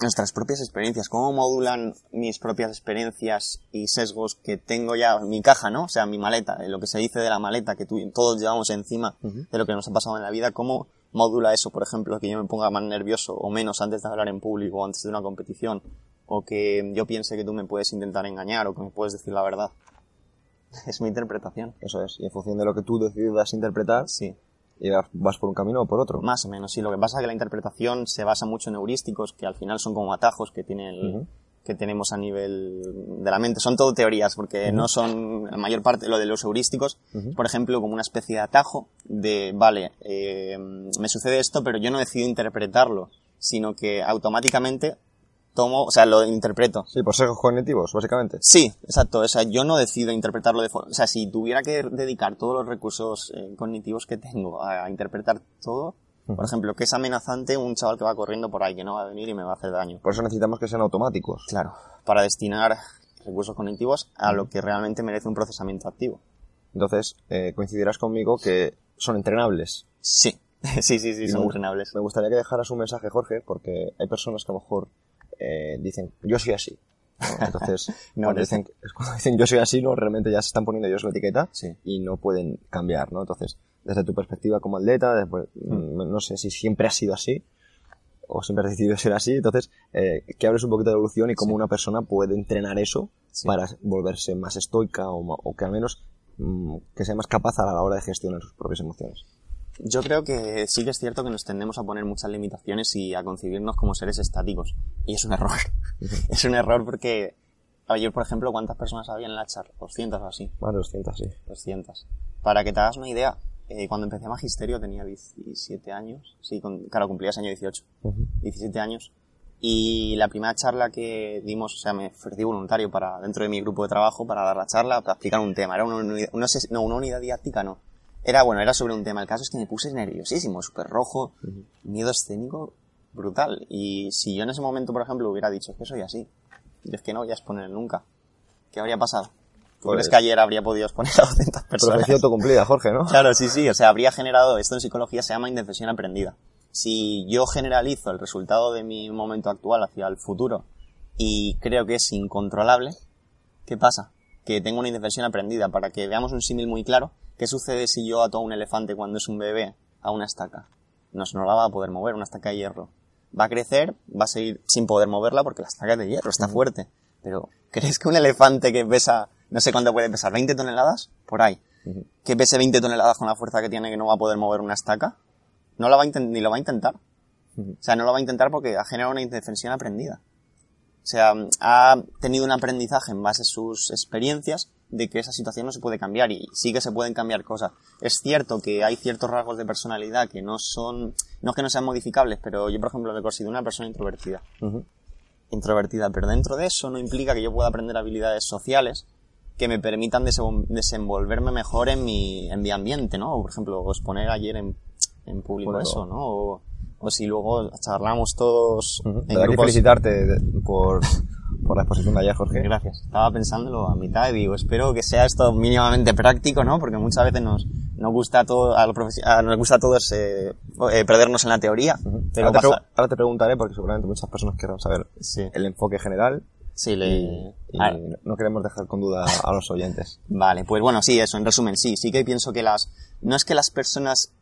nuestras propias experiencias, cómo modulan mis propias experiencias y sesgos que tengo ya en mi caja, ¿no? O sea, mi maleta, lo que se dice de la maleta que tú, todos llevamos encima de lo que nos ha pasado en la vida, cómo modula eso, por ejemplo, que yo me ponga más nervioso o menos antes de hablar en público o antes de una competición, o que yo piense que tú me puedes intentar engañar o que me puedes decir la verdad. Es mi interpretación. Eso es. Y en función de lo que tú decidas interpretar, Sí. y vas- por un camino o por otro. Más o menos, sí. Lo que pasa es que la interpretación se basa mucho en heurísticos, que al final son como atajos que tiene el, que tenemos a nivel de la mente. Son todo teorías, porque no son, la mayor parte, lo de los heurísticos, por ejemplo, como una especie de atajo de, vale, eh, me sucede esto, pero yo no decido interpretarlo, sino que automáticamente tomo, o sea, lo interpreto. Sí, por sesgos cognitivos, básicamente. Sí, exacto. O sea, yo no decido interpretarlo de forma... O sea, si tuviera que dedicar todos los recursos eh, cognitivos que tengo a, a interpretar todo, por ejemplo, que es amenazante un chaval que va corriendo por ahí, que no va a venir y me va a hacer daño. Por eso necesitamos que sean automáticos. Claro, para destinar recursos cognitivos a lo que realmente merece un procesamiento activo. Entonces, eh, coincidirás conmigo que son entrenables. Sí, (laughs) sí, sí, sí, son me- entrenables. Me gustaría que dejaras un mensaje, Jorge, porque hay personas que a lo mejor eh, dicen, yo soy así. ¿no? (laughs) Entonces, No, cuando, dicen, cuando dicen yo soy así, no, realmente ya se están poniendo ellos la etiqueta Sí. y no pueden cambiar, ¿no? Entonces, desde tu perspectiva como atleta, después, mm, no sé si siempre has sido así o siempre has decidido ser así, entonces, eh, que hables un poquito de evolución y cómo una persona puede entrenar eso Sí. para volverse más estoica o que al menos mm, que sea más capaz a la hora de gestionar sus propias emociones. Yo creo que sí que es cierto que nos tendemos a poner muchas limitaciones y a concebirnos como seres estáticos. Y es un error. (laughs) es un error porque ayer, por ejemplo, ¿cuántas personas había en la charla? 200 o así. Más de 200, sí. 200. Para que te hagas una idea, eh, cuando empecé magisterio tenía 17 años. Sí, con- claro, cumplía ese año 18. 17 años. Y la primera charla que dimos, o sea, me ofrecí voluntario para, dentro de mi grupo de trabajo para dar la charla, para explicar un tema. Era una unidad, sé, no, una unidad didáctica no. Era, bueno, era sobre un tema. El caso es que me puse nerviosísimo, súper rojo, miedo escénico brutal. Y si yo en ese momento, por ejemplo, hubiera dicho, es que soy así, y es que no voy a exponer nunca, ¿qué habría pasado? ¿Tú Pues- crees que ayer habría podido exponer a 200 (laughs) personas? Profecía autocumplida, Jorge, ¿no? Claro, sí, sí, o sea, habría generado, esto en psicología se llama indefensión aprendida. Si yo generalizo el resultado de mi momento actual hacia el futuro y creo que es incontrolable, ¿qué pasa? Que tengo una indefensión aprendida. Para que veamos un símil muy claro, ¿qué sucede si yo ato a un elefante cuando es un bebé a una estaca? No, no la va a poder mover, una estaca de hierro. Va a crecer, va a seguir sin poder moverla porque la estaca es de hierro, está fuerte. Pero, ¿crees que un elefante que pesa, no sé cuánto puede pesar, 20 toneladas? Por ahí. Que pese 20 toneladas con la fuerza que tiene que no va a poder mover una estaca? No la va a ni lo va a intentar. O sea, no lo va a intentar porque ha generado una indefensión aprendida. O sea, ha tenido un aprendizaje en base a sus experiencias de que esa situación no se puede cambiar y sí que se pueden cambiar cosas. Es cierto que hay ciertos rasgos de personalidad que no son, no es que no sean modificables, pero yo, por ejemplo, me considero una persona introvertida. Introvertida, pero dentro de eso no implica que yo pueda aprender habilidades sociales que me permitan dese- desenvolverme mejor en mi, en mi ambiente, ¿no? O, por ejemplo, exponer ayer en, en público Bueno. eso, ¿no? O, o si luego charlamos todos en Desde aquí grupos- felicitarte por, por la exposición de ayer, Jorge. Gracias. Estaba pensándolo a mitad y digo, espero que sea esto mínimamente práctico, ¿no? Porque muchas veces nos, nos gusta todo, a a- nos gusta a todos eh, eh, perdernos en la teoría. Pero Ahora te, pasa- pregu- ahora te preguntaré, porque seguramente muchas personas querrán saber Sí. el enfoque general Sí, le... y Ah, no queremos dejar con duda a los oyentes. Vale, pues bueno, sí, eso, en resumen, sí, sí que pienso que las, no es que las personas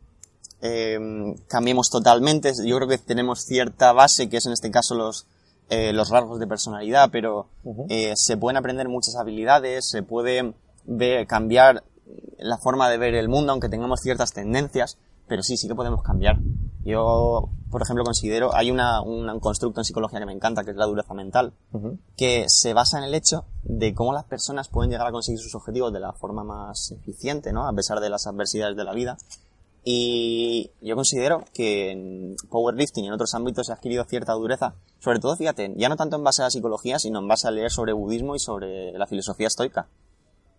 eh, cambiemos totalmente, yo creo que tenemos cierta base, que es en este caso los, eh, los rasgos de personalidad, pero eh, se pueden aprender muchas habilidades, se puede ver, cambiar la forma de ver el mundo, aunque tengamos ciertas tendencias, pero sí, sí que podemos cambiar. Yo, por ejemplo, considero, hay una, un constructo en psicología que me encanta, que es la dureza mental, que se basa en el hecho de cómo las personas pueden llegar a conseguir sus objetivos de la forma más eficiente, ¿no? A pesar de las adversidades de la vida. Y yo considero que en powerlifting y en otros ámbitos se ha adquirido cierta dureza, sobre todo, fíjate, ya no tanto en base a la psicología, sino en base a leer sobre budismo y sobre la filosofía estoica.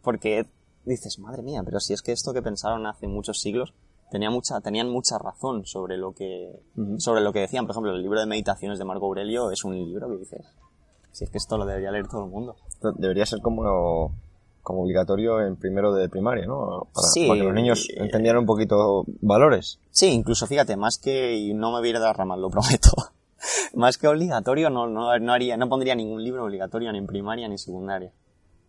Porque dices, madre mía, pero si es que esto que pensaron hace muchos siglos tenía mucha, tenían mucha razón sobre lo que, sobre lo que decían. Por ejemplo, el libro de meditaciones de Marco Aurelio es un libro que dices, si es que esto lo debería leer todo el mundo. Debería ser como, como obligatorio en primero de primaria, ¿no? Para, Sí. para que los niños entendieran un poquito valores. Sí, incluso fíjate, más que, y no me voy a ir de las ramas, lo prometo. (laughs) más que obligatorio, no, no, no haría, no pondría ningún libro obligatorio ni en primaria ni en secundaria.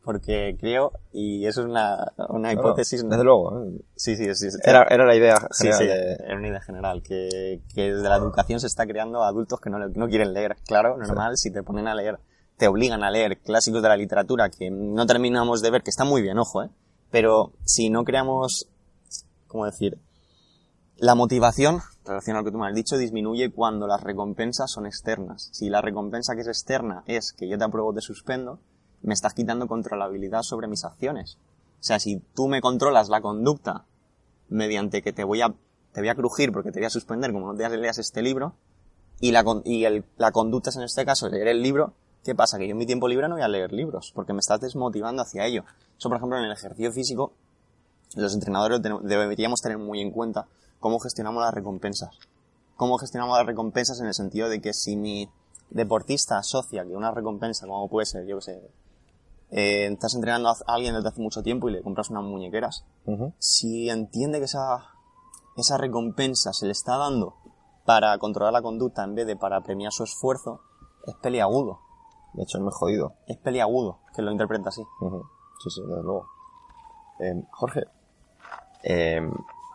Porque creo, y eso es una, una hipótesis. Desde luego. ¿eh? Sí, sí, sí. sí. Era, era la idea Sí, general sí, de- era una idea general, que, que desde la educación se está creando adultos que no, no quieren leer. Claro, normal, si te ponen a leer, te obligan a leer clásicos de la literatura que no terminamos de ver, que está muy bien, ojo, ¿eh? Pero si no creamos, ¿cómo decir? La motivación relación a lo que tú me has dicho, disminuye cuando las recompensas son externas. Si la recompensa que es externa es que yo te apruebo te suspendo, me estás quitando controlabilidad sobre mis acciones. O sea, si tú me controlas la conducta mediante que te voy a, te voy a crujir porque te voy a suspender como no te leas este libro, y la, y el, la conducta es en este caso leer el libro, ¿qué pasa? Que yo en mi tiempo libre no voy a leer libros, porque me estás desmotivando hacia ello. Eso, por ejemplo, en el ejercicio físico, los entrenadores deberíamos tener muy en cuenta cómo gestionamos las recompensas. Cómo gestionamos las recompensas en el sentido de que si mi deportista asocia que una recompensa, como puede ser, yo que sé, eh, estás entrenando a alguien desde hace mucho tiempo y le compras unas muñequeras, si entiende que esa, esa recompensa se le está dando para controlar la conducta en vez de para premiar su esfuerzo, es peliagudo. De hecho, es muy jodido. Es peliagudo que lo interpreta así. Sí, sí, desde luego. Eh, Jorge, eh,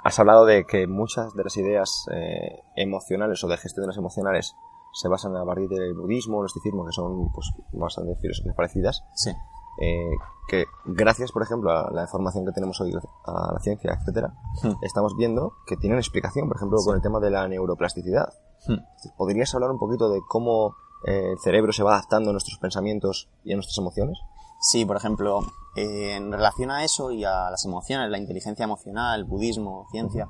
has hablado de que muchas de las ideas eh, emocionales o de gestión de las emocionales se basan a partir del budismo, el esticismo, que son pues, bastante filosofías parecidas. Sí. Eh, que gracias, por ejemplo, a la información que tenemos hoy, a la ciencia, etcétera, Hmm. estamos viendo que tienen explicación, por ejemplo, con el tema de la neuroplasticidad. Hmm. ¿Podrías hablar un poquito de cómo el cerebro se va adaptando a nuestros pensamientos y a nuestras emociones? Sí, por ejemplo, eh, en relación a eso y a las emociones, la inteligencia emocional, el budismo, ciencia,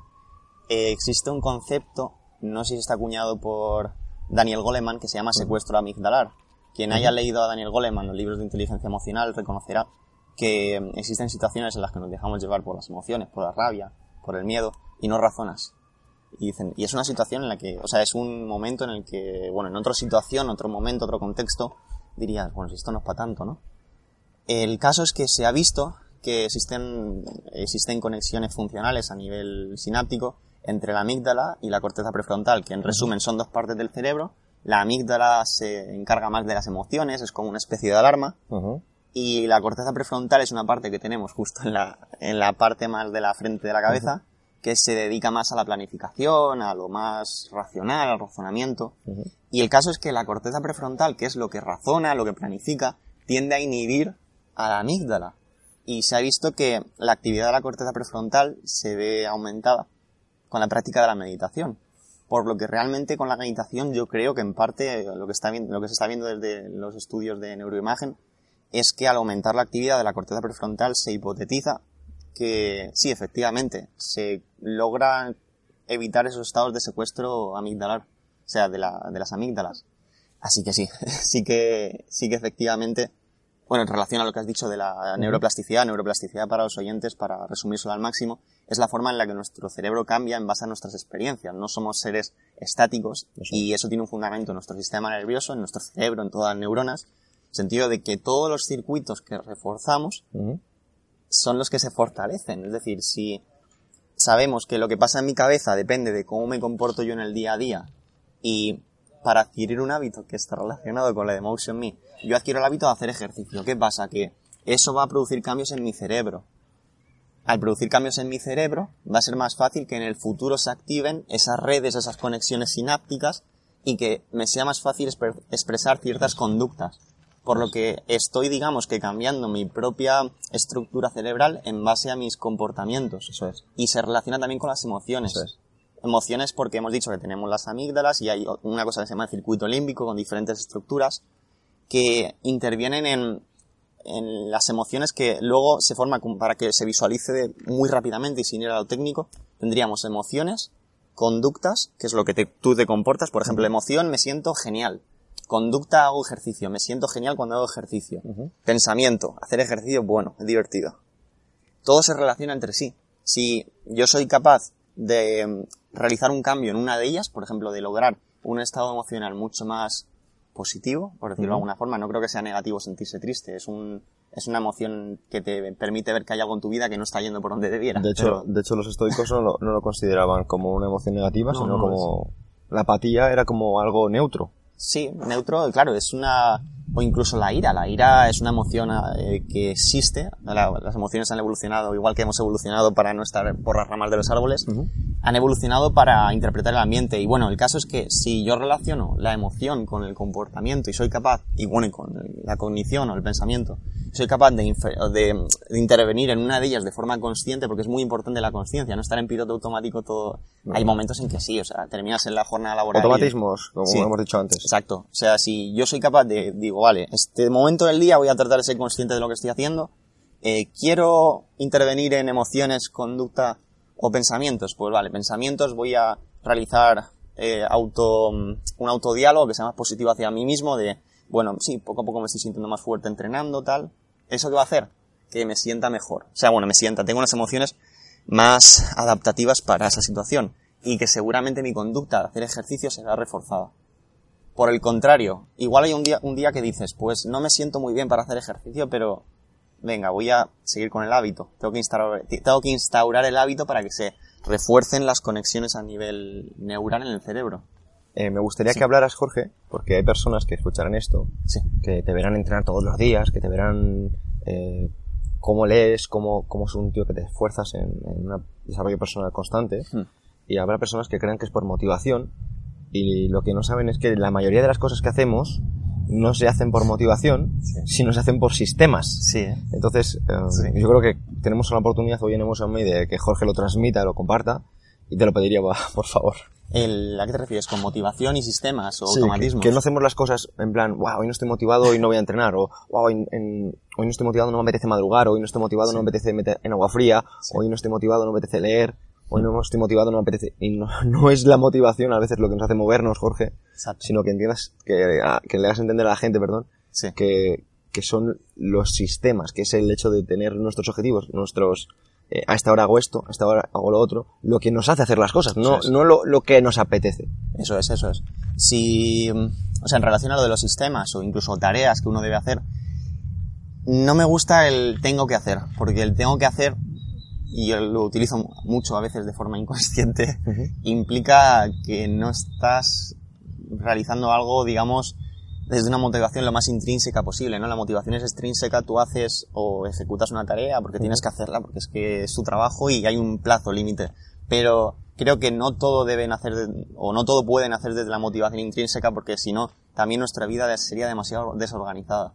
eh, existe un concepto, no sé si está acuñado por Daniel Goleman, que se llama secuestro amigdalar. Quien haya leído a Daniel Goleman los libros de inteligencia emocional reconocerá que existen situaciones en las que nos dejamos llevar por las emociones, por la rabia, por el miedo, y no razonas. Y dicen, y es una situación en la que, o sea, es un momento en el que, bueno, en otra situación, otro momento, otro contexto, dirías, bueno, si esto no es para tanto, ¿no? El caso es que se ha visto que existen, existen conexiones funcionales a nivel sináptico entre la amígdala y la corteza prefrontal, que en resumen son dos partes del cerebro. La amígdala se encarga más de las emociones, es como una especie de alarma, y la corteza prefrontal es una parte que tenemos justo en la, en la parte más de la frente de la cabeza, que se dedica más a la planificación, a lo más racional, al razonamiento. Y el caso es que la corteza prefrontal, que es lo que razona, lo que planifica, tiende a inhibir a la amígdala. Y se ha visto que la actividad de la corteza prefrontal se ve aumentada con la práctica de la meditación. Por lo que realmente con la meditación yo creo que en parte lo que, está lo que se está viendo desde los estudios de neuroimagen es que al aumentar la actividad de la corteza prefrontal se hipotetiza que sí, efectivamente, se logra evitar esos estados de secuestro amigdalar, o sea, de, la, de las amígdalas. Así que sí, (laughs) sí que, sí que efectivamente, bueno, en relación a lo que has dicho de la neuroplasticidad, neuroplasticidad para los oyentes, para resumírselo al máximo, es la forma en la que nuestro cerebro cambia en base a nuestras experiencias. No somos seres estáticos y eso tiene un fundamento en nuestro sistema nervioso, en nuestro cerebro, en todas las neuronas, en el sentido de que todos los circuitos que reforzamos son los que se fortalecen. Es decir, si sabemos que lo que pasa en mi cabeza depende de cómo me comporto yo en el día a día y para adquirir un hábito que está relacionado con la de Motion Me, yo adquiero el hábito de hacer ejercicio. ¿Qué pasa? Que eso va a producir cambios en mi cerebro. Al producir cambios en mi cerebro, va a ser más fácil que en el futuro se activen esas redes, esas conexiones sinápticas y que me sea más fácil expresar ciertas conductas por lo que estoy, digamos, que cambiando mi propia estructura cerebral en base a mis comportamientos. Eso es. Y se relaciona también con las emociones. Eso es. Emociones porque hemos dicho que tenemos las amígdalas y hay una cosa que se llama el circuito límbico con diferentes estructuras que intervienen en, en las emociones que luego se forman para que se visualice muy rápidamente y sin ir a lo técnico. Tendríamos emociones, conductas, que es lo que te- tú te comportas. Por ejemplo, emoción, me siento genial. Conducta, hago ejercicio. Me siento genial cuando hago ejercicio. Pensamiento, hacer ejercicio, bueno, es divertido. Todo se relaciona entre sí. Si yo soy capaz de mm, realizar un cambio en una de ellas, por ejemplo, de lograr un estado emocional mucho más positivo, por decirlo de alguna forma, no creo que sea negativo sentirse triste, es un, es una emoción que te permite ver que hay algo en tu vida que no está yendo por donde debiera. De hecho, Pero- de hecho los estoicos no lo, no lo consideraban como una emoción negativa, No, sino no, como... La apatía era como algo neutro. Sí, neutro, claro, es una... O incluso la ira. La ira es una emoción eh, que existe. La- las emociones han evolucionado igual que hemos evolucionado para no estar por las ramas de los árboles. han evolucionado para interpretar el ambiente. Y bueno, el caso es que si yo relaciono la emoción con el comportamiento y soy capaz, y bueno, y con la cognición o el pensamiento, soy capaz de, de, intervenir en una de ellas de forma consciente, porque es muy importante la conciencia, no estar en piloto automático todo. Hay momentos en que sí, o sea, terminas en la jornada laboral. Automatismos, como hemos dicho antes. Exacto. O sea, si yo soy capaz de, digo, vale, este momento del día voy a tratar de ser consciente de lo que estoy haciendo, eh, quiero intervenir en emociones, conducta o pensamientos. Pues vale, pensamientos voy a realizar eh, auto, un autodiálogo que sea más positivo hacia mí mismo de, bueno, sí, poco a poco me estoy sintiendo más fuerte entrenando, tal. ¿Eso qué va a hacer? Que me sienta mejor. O sea, bueno, me sienta, tengo unas emociones más adaptativas para esa situación y que seguramente mi conducta de hacer ejercicio será reforzada. Por el contrario, igual hay un día, un día que dices, pues no me siento muy bien para hacer ejercicio, pero venga, voy a seguir con el hábito. Tengo que instaurar, tengo que instaurar el hábito para que se refuercen las conexiones a nivel neural en el cerebro. Eh, me gustaría que hablaras, Jorge, porque hay personas que escucharán esto, que te verán entrenar todos los días, que te verán eh, cómo lees, cómo, cómo es un tío que te esfuerzas en, un desarrollo personal constante. Hmm. Y habrá personas que crean que es por motivación y lo que no saben es que la mayoría de las cosas que hacemos no se hacen por motivación, sino se hacen por sistemas. Sí. Entonces, eh, yo creo que tenemos una oportunidad hoy en Emotion Me de que Jorge lo transmita, lo comparta, y te lo pediría, (laughs) por favor. El, ¿A qué te refieres? ¿Con motivación y sistemas o automatismos? Que, no hacemos las cosas en plan, wow, hoy no estoy motivado, hoy no voy a entrenar, o wow, hoy, no estoy motivado, no me apetece madrugar, hoy no estoy motivado, no me apetece meter en agua fría, hoy no estoy motivado, no me apetece leer hoy no estoy motivado, no me apetece. Y no, (laughs) no, es la motivación a veces lo que nos hace movernos, Jorge, sino que entiendas, que, que, le hagas entender a la gente, perdón, que, que son los sistemas, que es el hecho de tener nuestros objetivos, nuestros, eh, a esta hora hago esto, a esta hora hago lo otro, lo que nos hace hacer las cosas, no, no lo, lo, que nos apetece. Eso es, eso es. Si, o sea, en relación a lo de los sistemas o incluso tareas que uno debe hacer, no me gusta el tengo que hacer, porque el tengo que hacer y yo lo utilizo mucho a veces de forma (laughs) inconsciente, implica que no estás realizando algo, digamos, desde una motivación lo más intrínseca posible, ¿no? La motivación es extrínseca, tú haces o ejecutas una tarea porque tienes que hacerla, porque es que es tu trabajo y hay un plazo límite. Pero creo que no todo deben hacer, o no todo pueden hacer desde la motivación intrínseca porque si no, también nuestra vida sería demasiado desorganizada.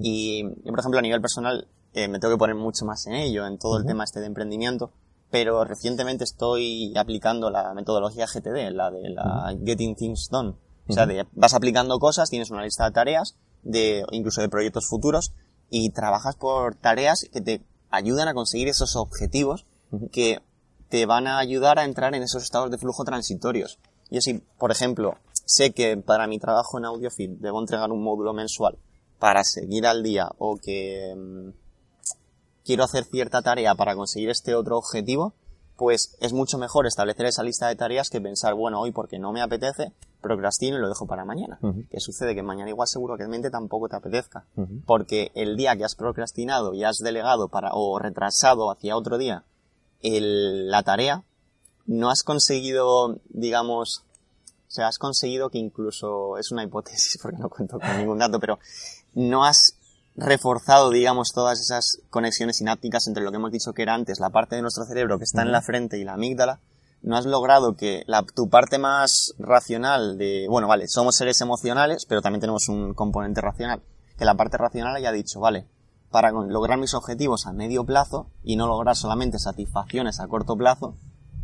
Y yo, por ejemplo, a nivel personal, eh, me tengo que poner mucho más en ello, en todo el tema este de emprendimiento, pero recientemente estoy aplicando la metodología GTD, la de la Getting Things Done. O sea, de, vas aplicando cosas, tienes una lista de tareas, de, incluso de proyectos futuros, y trabajas por tareas que te ayudan a conseguir esos objetivos que te van a ayudar a entrar en esos estados de flujo transitorios. Y así, por ejemplo, sé que para mi trabajo en AudioFit debo entregar un módulo mensual para seguir al día o que mm, quiero hacer cierta tarea para conseguir este otro objetivo, pues es mucho mejor establecer esa lista de tareas que pensar, bueno, hoy porque no me apetece, procrastino y lo dejo para mañana. ¿Qué sucede? Que mañana igual seguro que mente tampoco te apetezca. Porque el día que has procrastinado y has delegado para, o retrasado hacia otro día la tarea, no has conseguido, digamos, o sea, has conseguido que incluso, es una hipótesis (laughs) porque no cuento con ningún dato, pero no has reforzado, digamos, todas esas conexiones sinápticas entre lo que hemos dicho que era antes, la parte de nuestro cerebro que está en la frente y la amígdala, no has logrado que la, tu parte más racional de, bueno, vale, somos seres emocionales, pero también tenemos un componente racional, que la parte racional haya dicho, vale, para lograr mis objetivos a medio plazo y no lograr solamente satisfacciones a corto plazo,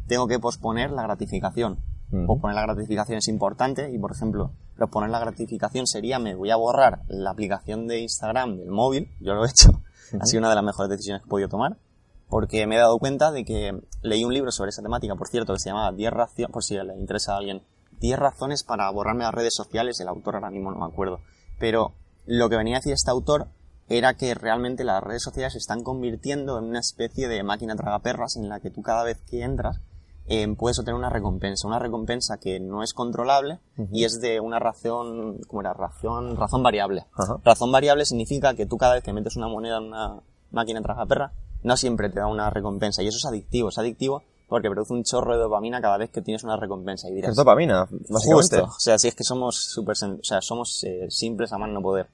tengo que posponer la gratificación. Posponer la gratificación es importante y, por ejemplo, poner la gratificación sería me voy a borrar la aplicación de Instagram del móvil, yo lo he hecho, ha sido una de las mejores decisiones que he podido tomar, porque me he dado cuenta de que leí un libro sobre esa temática, por cierto, que se llamaba 10 razones, por si le interesa a alguien, 10 razones para borrarme las redes sociales, el autor ahora mismo no me acuerdo, pero lo que venía a decir este autor era que realmente las redes sociales se están convirtiendo en una especie de máquina tragaperras en la que tú cada vez que entras eh, puedes obtener una recompensa, una recompensa que no es controlable y es de una razón, ¿cómo era? Razón, razón variable. Razón variable significa que tú cada vez que metes una moneda en una máquina perra no siempre te da una recompensa y eso es adictivo, es adictivo porque produce un chorro de dopamina cada vez que tienes una recompensa y dirás, es dopamina, básicamente. o sea, si es que somos super, o sea, somos eh, simples a más no poder.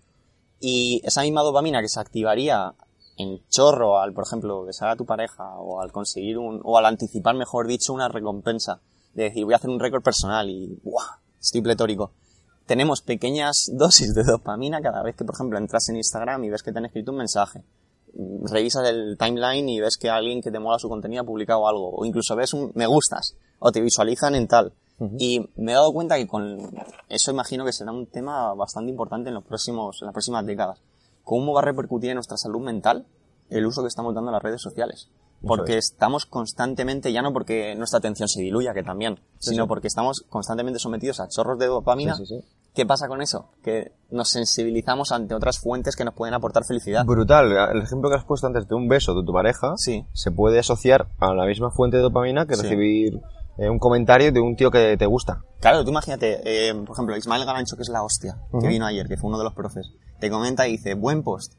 Y esa misma dopamina que se activaría en chorro al, por ejemplo, besar a tu pareja o al conseguir un, o al anticipar, mejor dicho, una recompensa. De decir, voy a hacer un récord personal y, ¡guau! Estoy pletórico. Tenemos pequeñas (laughs) dosis de dopamina cada vez que, por ejemplo, entras en Instagram y ves que te han escrito un mensaje. Revisas el timeline y ves que alguien que te mola su contenido ha publicado algo. O incluso ves un me gustas. O te visualizan en tal. Y me he dado cuenta que con eso imagino que será un tema bastante importante en los próximos, en las próximas décadas. ¿Cómo va a repercutir en nuestra salud mental el uso que estamos dando a las redes sociales? Porque estamos constantemente, ya no porque nuestra atención se diluya, que también, sino porque estamos constantemente sometidos a chorros de dopamina. ¿Qué pasa con eso? Que nos sensibilizamos ante otras fuentes que nos pueden aportar felicidad. Brutal. El ejemplo que has puesto antes de un beso de tu pareja Sí. se puede asociar a la misma fuente de dopamina que Sí. recibir eh, un comentario de un tío que te gusta. Claro, tú imagínate, eh, por ejemplo, Ismael Garancho, que es la hostia, que Ujú. vino ayer, que fue uno de los profes, te comenta y dice, buen post.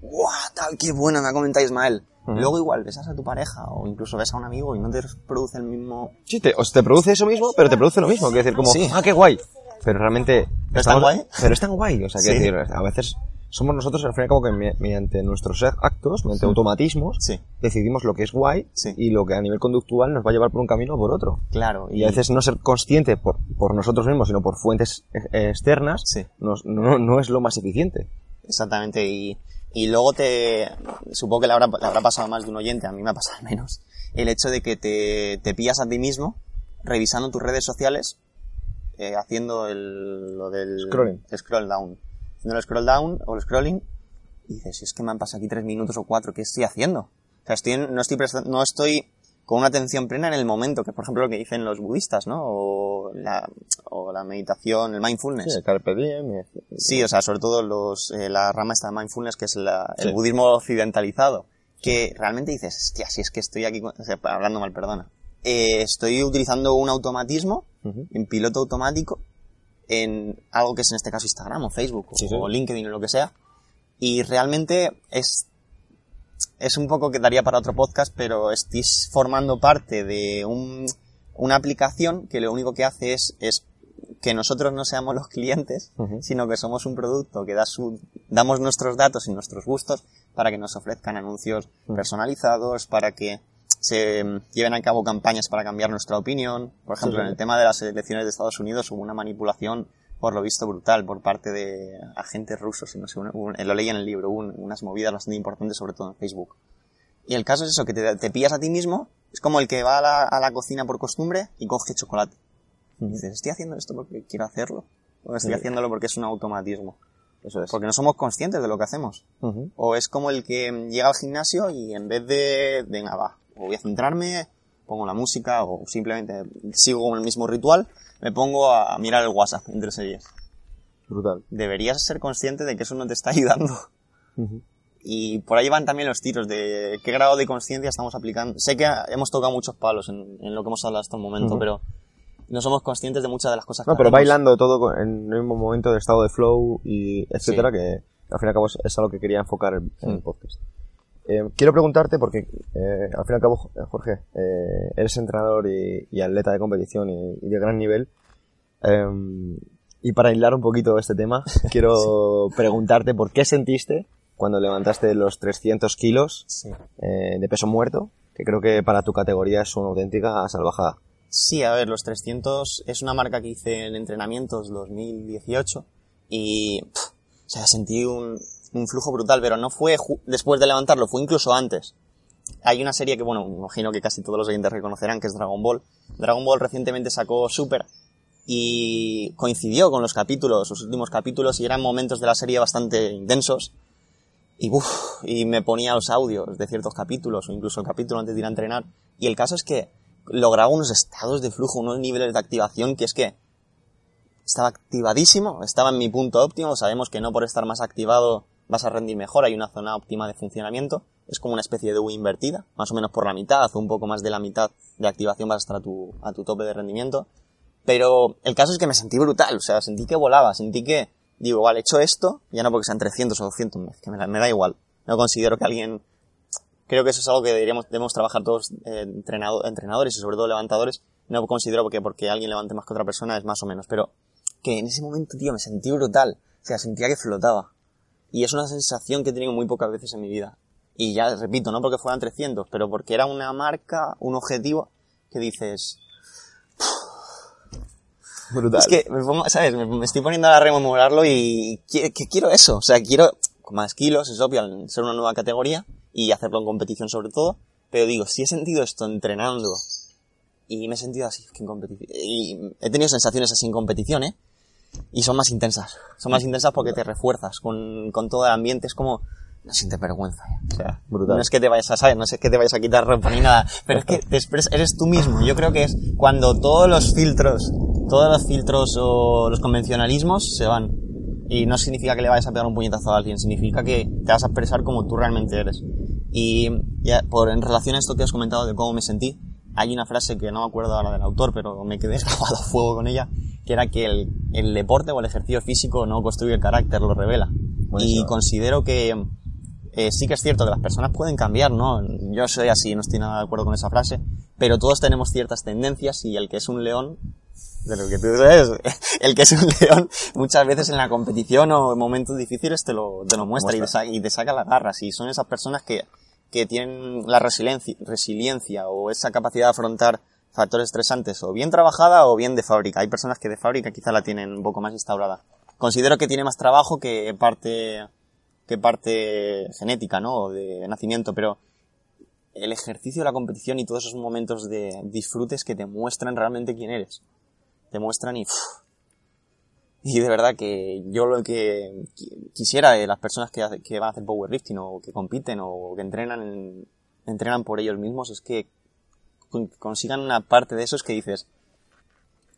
¡Guau, tal, qué bueno me ha comentado Ismael! Luego igual besas a tu pareja o incluso ves a un amigo y no te produce el mismo... Sí, te, o sea, te produce eso mismo, pero te produce lo mismo. Quiere decir, como, Sí. ah, qué guay. Pero realmente... ¿Pero es tan guay? Pero es tan guay. O sea, Sí. decir, a veces somos nosotros, al fin y al cabo, que me- mediante nuestros actos, mediante automatismos, Sí, decidimos lo que es guay Sí. y lo que a nivel conductual nos va a llevar por un camino o por otro. claro. Y a veces no ser consciente por, por nosotros mismos, sino por fuentes eh, externas, Sí. nos- no, no es lo más eficiente. Exactamente, y, y luego te, supongo que le habrá, le habrá pasado más de un oyente, a mí me ha pasado (laughs) menos, el hecho de que te, te pillas a ti mismo revisando tus redes sociales, eh, haciendo el, lo del Scrolling. scroll down, haciendo el scroll down o el scrolling, y dices, si es que me han pasado aquí tres minutos o cuatro, ¿qué estoy haciendo? O sea, estoy no estoy prestando, no estoy con una atención plena en el momento, que por ejemplo lo que dicen los budistas, ¿no? O la, o la meditación, el mindfulness. Sí, carpe diem, eh, Sí, o sea, sobre todo los, eh, la rama esta de mindfulness, que es la- el budismo occidentalizado, que realmente dices, hostia, si es que estoy aquí, con- o sea, hablando mal, perdona, Eh, estoy utilizando un automatismo, en piloto automático, en algo que es en este caso Instagram o Facebook Sí, sí. o LinkedIn o lo que sea, y realmente es, es un poco que daría para otro podcast, pero estoy formando parte de un, una aplicación que lo único que hace es, es que nosotros no seamos los clientes, sino que somos un producto que da su, damos nuestros datos y nuestros gustos para que nos ofrezcan anuncios personalizados, para que se lleven a cabo campañas para cambiar nuestra opinión. Por ejemplo, Sí. en el tema de las elecciones de Estados Unidos hubo una manipulación, por lo visto, brutal por parte de agentes rusos, no sé, un- lo leí en el libro, un- unas movidas bastante importantes, sobre todo en Facebook. Y el caso es eso, que te, te pillas a ti mismo, es como el que va a la, a la cocina por costumbre y coge chocolate. Y dices, ¿estoy haciendo esto porque quiero hacerlo? ¿O estoy Sí. haciéndolo porque es un automatismo? Eso es. Porque no somos conscientes de lo que hacemos. Ujú. O es como el que llega al gimnasio y en vez de, venga, va, o voy a centrarme, pongo la música o simplemente sigo con el mismo ritual, me pongo a mirar el WhatsApp entre series. Brutal. Deberías ser consciente de que eso no te está (laughs) ayudando. Ujú. Y por ahí van también los tiros de qué grado de conciencia estamos aplicando. Sé que hemos tocado muchos palos en, en lo que hemos hablado hasta el momento, Ujú. pero no somos conscientes de muchas de las cosas que No, pero hacemos. bailando todo en el mismo momento de estado de flow y etcétera, que al fin y al cabo es, a lo que quería enfocar en, en el podcast. Eh, quiero preguntarte, porque eh, al fin y al cabo, eh, Jorge, eh, eres entrenador y, y atleta de competición y, y de gran nivel. eh, y para hilar un poquito este tema, (laughs) quiero preguntarte por qué sentiste cuando levantaste los 300 kilos Sí. de peso muerto, que creo que para tu categoría es una auténtica salvajada. Sí, a ver, los 300 es una marca que hice en entrenamientos 2018 y, pff, o sea, sentí un, un flujo brutal, pero no fue después de levantarlo, fue incluso antes. Hay una serie que, bueno, me imagino que casi todos los oyentes reconocerán, que es Dragon Ball. Dragon Ball recientemente sacó Super y coincidió con los capítulos, los últimos capítulos, y eran momentos de la serie bastante intensos. Y, y me ponía los audios de ciertos capítulos, o incluso el capítulo antes de ir a entrenar. Y el caso es que lograba unos estados de flujo, unos niveles de activación que es que estaba activadísimo, estaba en mi punto óptimo. Sabemos que no por estar más activado vas a rendir mejor, hay una zona óptima de funcionamiento. Es como una especie de U invertida, más o menos por la mitad o un poco más de la mitad de activación vas a estar a tu, a tu tope de rendimiento. Pero el caso es que me sentí brutal, o sea, sentí que volaba, sentí que, digo, vale, he hecho esto, ya no porque sean 300 o 200, me- que me da igual. No considero que alguien, creo que eso es algo que deberíamos, debemos trabajar todos eh, entrenado- entrenadores y sobre todo levantadores. No considero que porque alguien levante más que otra persona es más o menos, pero que en ese momento, tío, me sentí brutal. O sea, sentía que flotaba. Y es una sensación que he tenido muy pocas veces en mi vida. Y ya repito, no porque fueran 300, pero porque era una marca, un objetivo que dices, Brutal. es que me pongo, ¿sabes? Me, estoy poniendo a rememolarlo y que, que quiero eso. O sea, quiero más kilos, es obvio, al ser una nueva categoría y hacerlo en competición sobre todo. Pero digo, si he sentido esto entrenando y me he sentido así que en competición. Y he tenido sensaciones así en competición, ¿eh? Y son más intensas. Son más intensas porque te refuerzas con, con todo el ambiente. Es como, no sientes vergüenza. O sea, Brutal. no es que te vayas a saber, no es que te vayas a quitar ropa ni nada, pero es que te expres- eres tú mismo. Yo creo que es cuando todos los filtros, todos los filtros o los convencionalismos se van. Y no significa que le vayas a pegar un puñetazo a alguien, significa que te vas a expresar como tú realmente eres. Y ya, por, en relación a esto que has comentado de cómo me sentí, hay una frase que no me acuerdo ahora del autor, pero me quedé (laughs) grabado a fuego con ella, que era que el, el deporte o el ejercicio físico no construye el carácter, lo revela. Buenísimo. Y considero que eh, sí que es cierto que las personas pueden cambiar, ¿no? Yo soy así, no estoy nada de acuerdo con esa frase, pero todos tenemos ciertas tendencias y el que es un león, de lo que tú sabes, (laughs) el que es un león, muchas veces en la competición o en momentos difíciles te lo, te lo muestra, Y, te sa- y te saca las garras. Y son esas personas que, que tienen la resiliencia, resiliencia o esa capacidad de afrontar factores estresantes o bien trabajada o bien de fábrica. Hay personas que de fábrica quizá la tienen un poco más instaurada. Considero que tiene más trabajo que parte, que parte genética, ¿no? De nacimiento, pero el ejercicio la competición y todos esos momentos de disfrutes que te muestran realmente quién eres. Te muestran y... y de verdad que yo lo que qui- quisiera de las personas que, hace- que van a hacer powerlifting o que compiten o que entrenan, en- entrenan por ellos mismos es que con- consigan una parte de eso es que dices,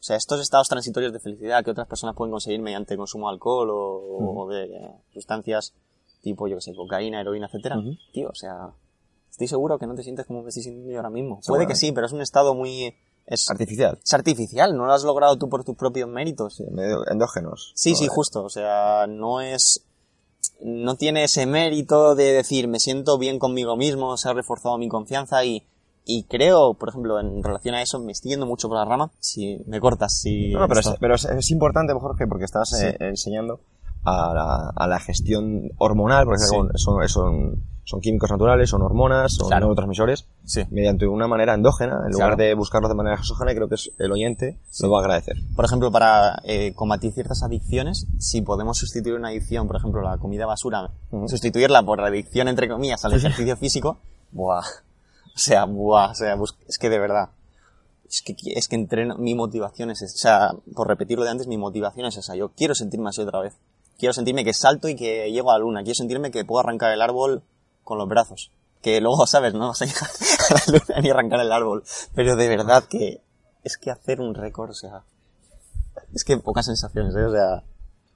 o sea, estos estados transitorios de felicidad que otras personas pueden conseguir mediante el consumo de alcohol o, o de sustancias tipo, yo que sé, cocaína, heroína, etcétera, tío, o sea, estoy seguro que no te sientes como me estoy sintiendo yo ahora mismo. Puede que sí, pero es un estado muy... Es, Artificial. es artificial, no lo has logrado tú por tus propios méritos. Sí, medio endógenos. Sí, sí, justo. O sea, no es. No tiene ese mérito de decir me siento bien conmigo mismo, se ha reforzado mi confianza y, y creo, por ejemplo, en relación a eso, me estoy yendo mucho por la rama. Si me cortas, si. No, no, pero, es, pero es, es importante, Jorge, porque estás Sí. eh, enseñando a la, a la gestión hormonal, porque Sí. son, son, son, químicos naturales, son hormonas, son Claro. neurotransmisores, Sí. mediante una manera endógena, en lugar Claro. de buscarlos de manera exógena, creo que es el oyente lo va a agradecer. Por ejemplo, para eh, combatir ciertas adicciones, si podemos sustituir una adicción, por ejemplo, la comida basura, sustituirla por la adicción, entre comillas, al ejercicio físico, buah. O sea, buah, o sea, es que de verdad. Es que, es que entreno, mi motivación es esa. O sea, por repetirlo de antes, mi motivación es esa. Yo quiero sentirme así otra vez. Quiero sentirme que salto y que llego a la luna. Quiero sentirme que puedo arrancar el árbol con los brazos. Que luego, ¿sabes? No vas a llegar a la luna ni arrancar el árbol. Pero de verdad que es que hacer un récord, o sea, es que pocas sensaciones, ¿eh? O sea,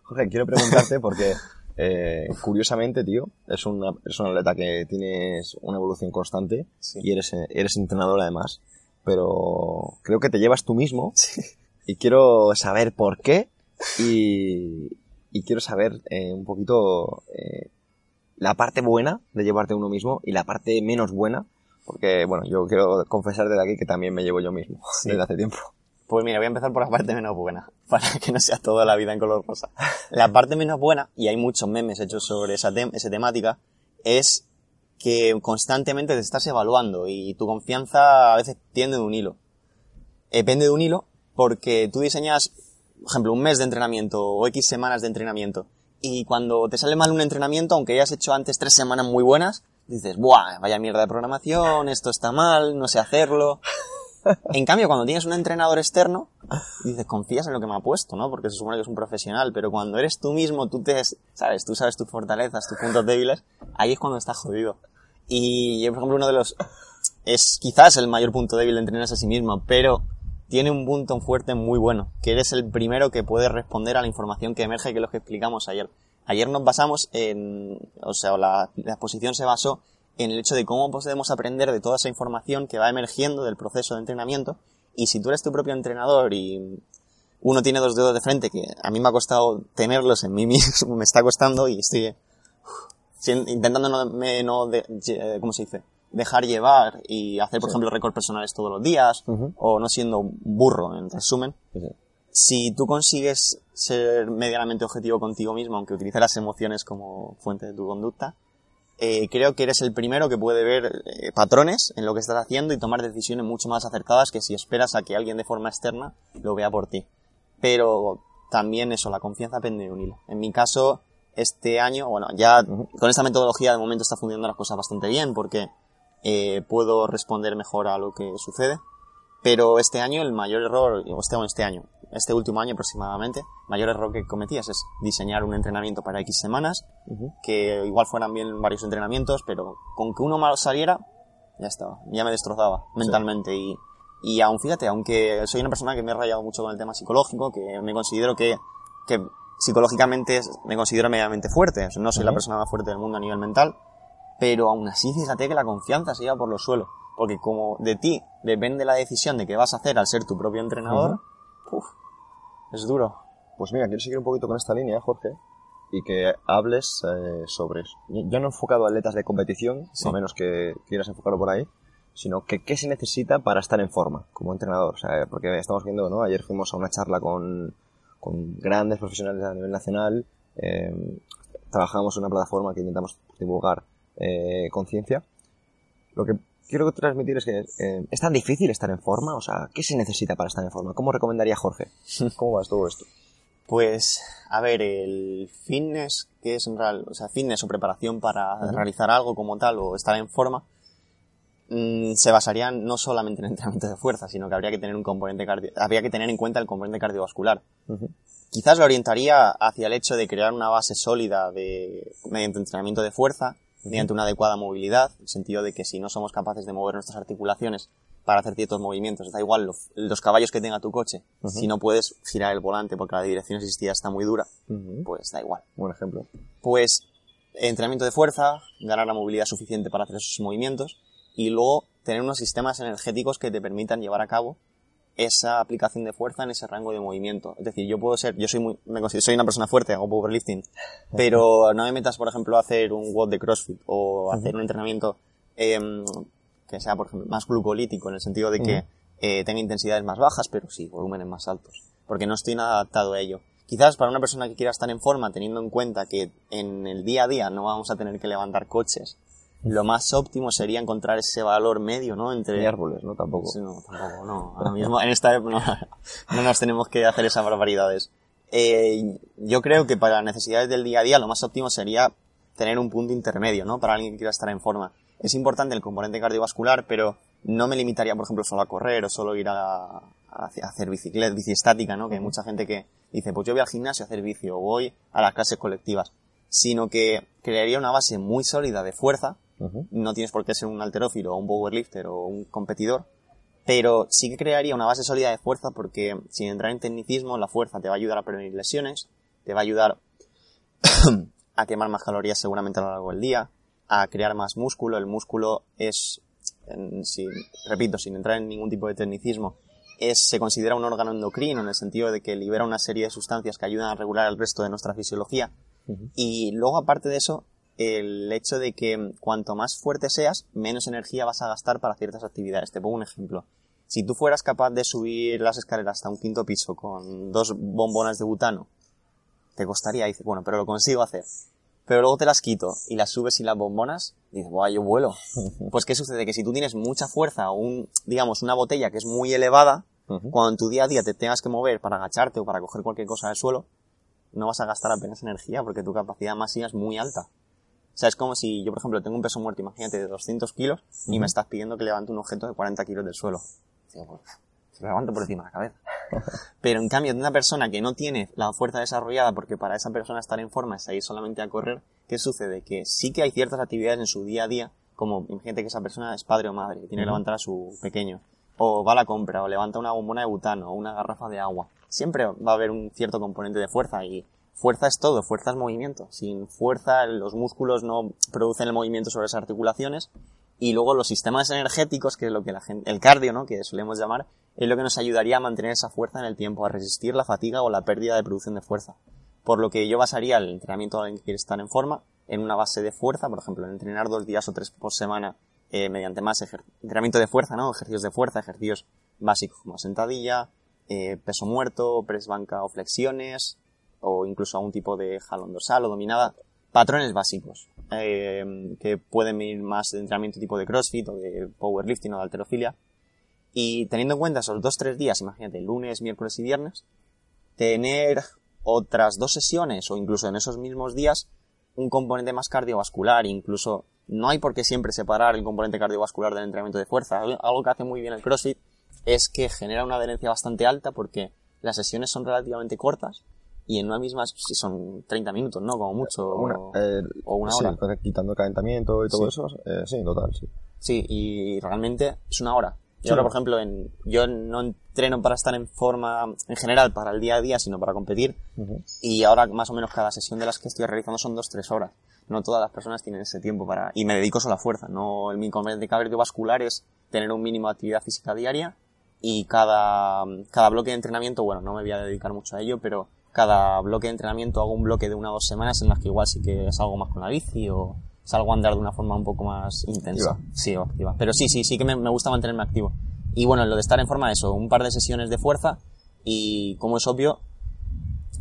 Jorge, quiero preguntarte porque, eh, curiosamente, tío, es una, es una atleta que tienes una evolución constante Sí. y eres, eres entrenador además, pero creo que te llevas tú mismo (laughs) y quiero saber por qué y, y quiero saber eh, un poquito eh, la parte buena de llevarte uno mismo y la parte menos buena, porque, bueno, yo quiero confesar desde aquí que también me llevo yo mismo (laughs) Sí. desde hace tiempo. Pues mira, voy a empezar por la parte menos buena, (laughs) para que no sea toda la vida en color rosa. La parte menos buena, y hay muchos memes hechos sobre esa, tem- esa temática, es que constantemente te estás evaluando y tu confianza a veces tiende de un hilo. Eh, pende de un hilo porque tú diseñas, por ejemplo, un mes de entrenamiento o X semanas de entrenamiento y cuando te sale mal un entrenamiento, aunque hayas hecho antes tres semanas muy buenas, dices, ¡buah! Vaya mierda de programación, esto está mal, no sé hacerlo. (laughs) En cambio, cuando tienes un entrenador externo, dices, confías en lo que me ha puesto, ¿no? Porque se supone que es un profesional, pero cuando eres tú mismo, tú te, sabes, tú sabes tus fortalezas, tus puntos débiles, ahí es cuando estás jodido. Y yo, por ejemplo, uno de los, es quizás el mayor punto débil de entrenarse a sí mismo, pero tiene un punto fuerte muy bueno, que eres el primero que puede responder a la información que emerge, que es lo que explicamos ayer. Ayer nos basamos en, o sea, la, exposición se basó en el hecho de cómo podemos aprender de toda esa información que va emergiendo del proceso de entrenamiento, y si tú eres tu propio entrenador y uno tiene dos dedos de frente, que a mí me ha costado tenerlos en mí (laughs) mismo, me está costando y estoy intentando no, me- no de- ¿cómo se dice? Dejar llevar y hacer, por ejemplo, récords personales todos los días, o no siendo burro, en resumen. Si tú consigues ser medianamente objetivo contigo mismo, aunque utilices las emociones como fuente de tu conducta, eh, creo que eres el primero que puede ver eh, patrones en lo que estás haciendo y tomar decisiones mucho más acertadas que si esperas a que alguien de forma externa lo vea por ti. Pero también eso, la confianza pende de un hilo. En mi caso, este año, bueno, ya con esta metodología de momento está funcionando las cosas bastante bien porque eh, puedo responder mejor a lo que sucede. Pero este año el mayor error, o este, este año, este último año aproximadamente, mayor error que cometías es diseñar un entrenamiento para X semanas, que igual fueran bien varios entrenamientos, pero con que uno malo saliera, ya estaba, ya me destrozaba mentalmente. Y, y aún fíjate, aunque soy una persona que me he rayado mucho con el tema psicológico, que me considero que, que psicológicamente me considero medianamente fuerte, no soy la persona más fuerte del mundo a nivel mental, pero aún así fíjate que la confianza se lleva por los suelos, porque como de ti depende la decisión de qué vas a hacer al ser tu propio entrenador, es duro. Pues mira, quiero seguir un poquito con esta línea, Jorge, y que hables eh, sobre eso. Ya no enfocado a atletas de competición, a menos que quieras enfocarlo por ahí, sino que qué se necesita para estar en forma como entrenador. O sea, porque estamos viendo, ¿no? Ayer fuimos a una charla con, con grandes profesionales a nivel nacional, eh, trabajamos en una plataforma que intentamos divulgar eh, conciencia. Lo que quiero transmitir es que eh, es tan difícil estar en forma, o sea, ¿qué se necesita para estar en forma? ¿Cómo recomendaría Jorge? (laughs) ¿Cómo vas todo esto? Pues, a ver, el fitness, que es en real, o sea, fitness o preparación para realizar algo como tal o estar en forma, mm, se basaría no solamente en entrenamiento de fuerza, sino que habría que tener un componente cardio, habría que tener en cuenta el componente cardiovascular. Quizás lo orientaría hacia el hecho de crear una base sólida de, mediante entrenamiento de fuerza, mediante una adecuada movilidad, en el sentido de que si no somos capaces de mover nuestras articulaciones para hacer ciertos movimientos, da igual los, caballos que tenga tu coche, si no puedes girar el volante porque la dirección asistida está muy dura, pues da igual. Buen ejemplo. Pues entrenamiento de fuerza, ganar la movilidad suficiente para hacer esos movimientos y luego tener unos sistemas energéticos que te permitan llevar a cabo esa aplicación de fuerza en ese rango de movimiento. Es decir, yo puedo ser, yo soy muy, me considero, soy una persona fuerte, hago powerlifting, pero no me metas, por ejemplo, a hacer un WOD de CrossFit o hacer un entrenamiento em, que sea, por ejemplo, más glucolítico, en el sentido de que eh, tenga intensidades más bajas, pero sí, volúmenes más altos, porque no estoy nada adaptado a ello. Quizás para una persona que quiera estar en forma, teniendo en cuenta que en el día a día no vamos a tener que levantar coches lo más óptimo sería encontrar ese valor medio, ¿no? Entre árboles, ¿no? Tampoco. no, tampoco, no. Ahora mismo, en esta época no, nos tenemos que hacer esas barbaridades. Eh, yo creo que para necesidades del día a día lo más óptimo sería tener un punto intermedio, ¿no? Para alguien que quiera estar en forma. Es importante el componente cardiovascular, pero no me limitaría, por ejemplo, solo a correr o solo ir a, hacer bicicleta, bici estática, ¿no? Que hay mucha gente que dice, pues yo voy al gimnasio a hacer bici o voy a las clases colectivas. Sino que crearía una base muy sólida de fuerza, no tienes por qué ser un alterófilo o un powerlifter o un competidor, pero sí que crearía una base sólida de fuerza porque sin entrar en tecnicismo, la fuerza te va a ayudar a prevenir lesiones, te va a ayudar (coughs) a quemar más calorías seguramente a lo largo del día, a crear más músculo. El músculo es, repito, sin entrar en ningún tipo de tecnicismo, es, se considera un órgano endocrino en el sentido de que libera una serie de sustancias que ayudan a regular el resto de nuestra fisiología. Y luego, aparte de eso, el hecho de que cuanto más fuerte seas, menos energía vas a gastar para ciertas actividades. Te pongo un ejemplo. Si tú fueras capaz de subir las escaleras hasta un quinto piso con dos bombonas de butano, te costaría, y dices, bueno, pero lo consigo hacer. Pero luego te las quito y las subes sin las bombonas, y dices, guau, yo vuelo. (laughs) Pues ¿qué sucede? Que si tú tienes mucha fuerza o un, digamos, una botella que es muy elevada, cuando en tu día a día te tengas que mover para agacharte o para coger cualquier cosa del suelo, no vas a gastar apenas energía porque tu capacidad máxima es muy alta. O sea, es como si yo, por ejemplo, tengo un peso muerto, imagínate, de 200 kilos y me estás pidiendo que levante un objeto de 40 kilos del suelo. Digo, pues, se lo levanto por encima de la cabeza. (laughs) Pero en cambio, de una persona que no tiene la fuerza desarrollada, porque para esa persona estar en forma es ir solamente a correr, ¿qué sucede? Que sí que hay ciertas actividades en su día a día, como imagínate que esa persona es padre o madre, que tiene que levantar a su pequeño, o va a la compra, o levanta una bombona de butano, o una garrafa de agua. Siempre va a haber un cierto componente de fuerza y fuerza es todo, fuerza es movimiento. Sin fuerza los músculos no producen el movimiento sobre esas articulaciones y luego los sistemas energéticos, que es lo que la gente, el cardio, ¿no? Que solemos llamar, es lo que nos ayudaría a mantener esa fuerza en el tiempo, a resistir la fatiga o la pérdida de producción de fuerza. Por lo que yo basaría el entrenamiento de alguien que quiere estar en forma en una base de fuerza, por ejemplo, en entrenar dos días o tres por semana eh, mediante más entrenamiento de fuerza, ¿no? Ejercicios de fuerza, ejercicios básicos como sentadilla, eh, peso muerto, press banca o flexiones, o incluso a un tipo de jalón dorsal o dominada, patrones básicos, eh, que pueden venir más de entrenamiento tipo de CrossFit o de powerlifting o de alterofilia. Y teniendo en cuenta esos dos tres días, imagínate, lunes, miércoles y viernes, tener otras dos sesiones o incluso en esos mismos días un componente más cardiovascular, incluso no hay por qué siempre separar el componente cardiovascular del entrenamiento de fuerza. Algo que hace muy bien el CrossFit es que genera una adherencia bastante alta porque las sesiones son relativamente cortas y en una misma si son 30 minutos, ¿no? Como mucho. Eh, o una sí, hora. quitando calentamiento y todo eso, eh, sí, total, sí. Sí, y realmente es una hora. Y Sí, ahora, por ejemplo, en, yo no entreno para estar en forma en general para el día a día, sino para competir. Ujú. Y ahora más o menos cada sesión de las que estoy realizando son 2-3 horas. No todas las personas tienen ese tiempo para... Y me dedico solo a fuerza. No, el mi componente cardiovascular es tener un mínimo de actividad física diaria y cada, cada bloque de entrenamiento, bueno, no me voy a dedicar mucho a ello, pero cada bloque de entrenamiento hago un bloque de una o dos semanas en las que igual sí que salgo más con la bici o salgo a andar de una forma un poco más intensa. Activa. Sí, o activa. Pero sí, sí, sí que me, me gusta mantenerme activo. Y bueno, lo de estar en forma, eso, un par de sesiones de fuerza y, como es obvio,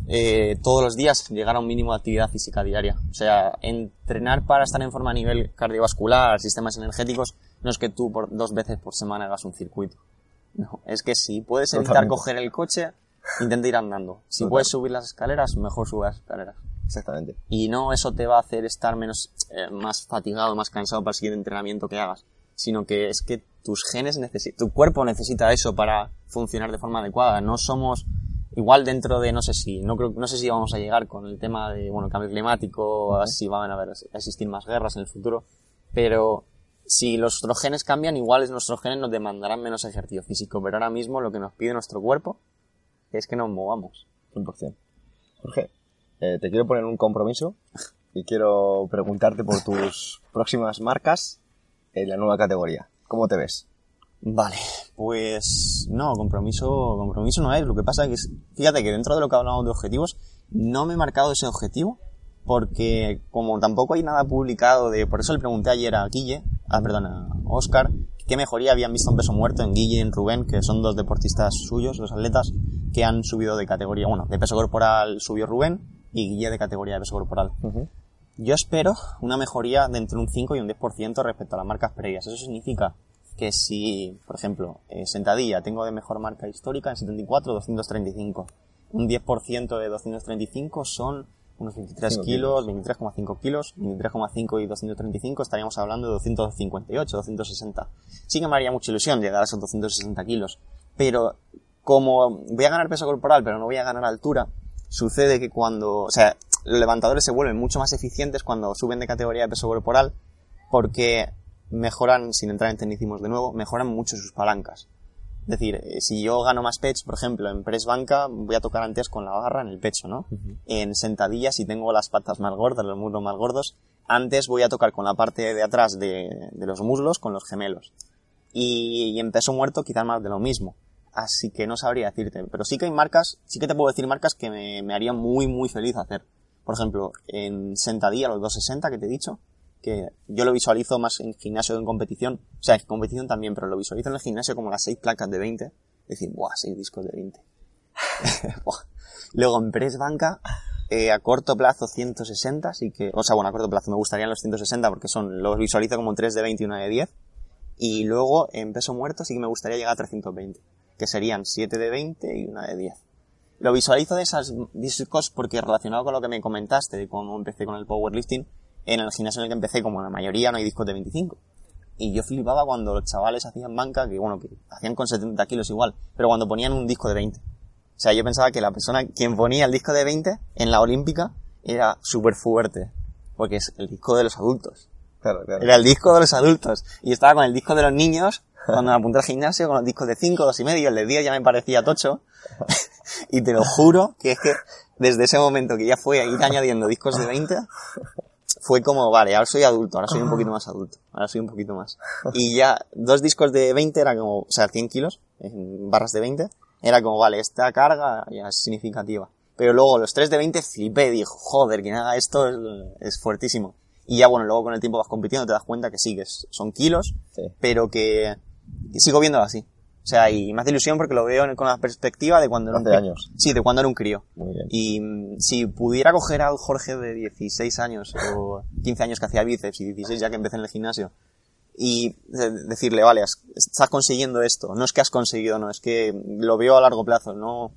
eh, todos los días llegar a un mínimo de actividad física diaria. O sea, entrenar para estar en forma a nivel cardiovascular, sistemas energéticos, no es que tú por dos veces por semana hagas un circuito. No, es que si puedes evitar Totalmente. coger el coche, intenta ir andando. Si Total. puedes subir las escaleras, mejor sube las escaleras. Exactamente. Y no eso te va a hacer estar menos, eh, más fatigado, más cansado para el siguiente entrenamiento que hagas, sino que es que tus genes necesitan, tu cuerpo necesita eso para funcionar de forma adecuada. No somos igual dentro de, no sé si, no creo, no sé si vamos a llegar con el tema de, bueno, cambio climático, si van a haber, a existir más guerras en el futuro, pero si los nuestros genes cambian, igual nuestros genes nos demandarán menos ejercicio físico, pero ahora mismo lo que nos pide nuestro cuerpo es que nos movamos. 100%. Jorge, eh, te quiero poner un compromiso y quiero preguntarte por tus (laughs) próximas marcas en la nueva categoría. ¿Cómo te ves? Vale, pues no, compromiso, compromiso no es. Lo que pasa es que, fíjate que dentro de lo que hablamos de objetivos, no me he marcado ese objetivo porque como tampoco hay nada publicado de, por eso le pregunté ayer a Guille, ah, perdón, a Oscar, qué mejoría habían visto en peso muerto en Guille y en Rubén, que son dos deportistas suyos, los atletas, que han subido de categoría, bueno, de peso corporal subió Rubén y Guille de categoría de peso corporal. Yo espero una mejoría de entre un 5 y un 10% respecto a las marcas previas. Eso significa que si, por ejemplo, eh, sentadilla tengo de mejor marca histórica en 74, 235. Un 10% de 235 son unos 23 Cinco kilos, 23,5 kilos, 23,5 y 235 estaríamos hablando de 258, 260. Sí que me haría mucha ilusión llegar a esos 260 kilos, pero como voy a ganar peso corporal pero no voy a ganar altura, sucede que cuando, o sea, los levantadores se vuelven mucho más eficientes cuando suben de categoría de peso corporal porque mejoran, sin entrar en tecnicismos de nuevo, mejoran mucho sus palancas. Es decir, eh, si yo gano más pecho, por ejemplo, en press banca, voy a tocar antes con la barra en el pecho, ¿no? En sentadillas, si tengo las patas más gordas, los muslos más gordos, antes voy a tocar con la parte de atrás de, de los muslos, con los gemelos. Y, y en peso muerto quizás más de lo mismo. Así que no sabría decirte. Pero sí que hay marcas, sí que te puedo decir marcas que me, me harían muy, muy feliz hacer. Por ejemplo, en sentadilla, los 260 que te he dicho, que yo lo visualizo más en gimnasio que en competición. O sea, en competición también, pero lo visualizo en el gimnasio como las 6 placas de 20. Es decir, buah, 6 discos de 20. (laughs) Buah. Luego en press banca, eh, a corto plazo 160, así que, o sea, bueno, a corto plazo me gustarían los 160 porque son, los visualizo como 3 de 20 y una de 10. Y luego en peso muerto sí que me gustaría llegar a 320, que serían 7 de 20 y una de 10. Lo visualizo de esas discos porque relacionado con lo que me comentaste de cómo empecé con el powerlifting, en el gimnasio en el que empecé, como la mayoría, no hay discos de 25. Y yo flipaba cuando los chavales hacían banca, que bueno, que hacían con 70 kilos igual, pero cuando ponían un disco de 20. O sea, yo pensaba que la persona, quien ponía el disco de 20 en la olímpica, era súper fuerte. Porque es el disco de los adultos. Claro, claro. Era el disco de los adultos. Y estaba con el disco de los niños, cuando me apunté al gimnasio, con los discos de 5, 2 y medio, el de 10 ya me parecía tocho. (laughs) y te lo juro que es que desde ese momento que ya fue a ir añadiendo discos de 20, fue como, vale, ahora soy adulto, ahora soy un poquito más adulto, ahora soy un poquito más. Y ya, dos discos de 20 era como, o sea, 100 kilos, en barras de 20, era como, vale, esta carga ya es significativa. Pero luego los tres de 20 flipé, dijo, joder, quien haga esto es, es fuertísimo. Y ya bueno, luego con el tiempo vas compitiendo, te das cuenta que sí, que son kilos, Sí. pero que, que sigo viéndolo así. O sea, y me hace ilusión porque lo veo con la perspectiva de cuando era un años. Sí, de cuando era un crío. Muy bien. Y mm, si pudiera coger al Jorge de 16 años o 15 años que hacía bíceps y 16 ya que empecé en el gimnasio y de- decirle, vale, has- estás consiguiendo esto, no es que has conseguido, no, es que lo veo a largo plazo, no,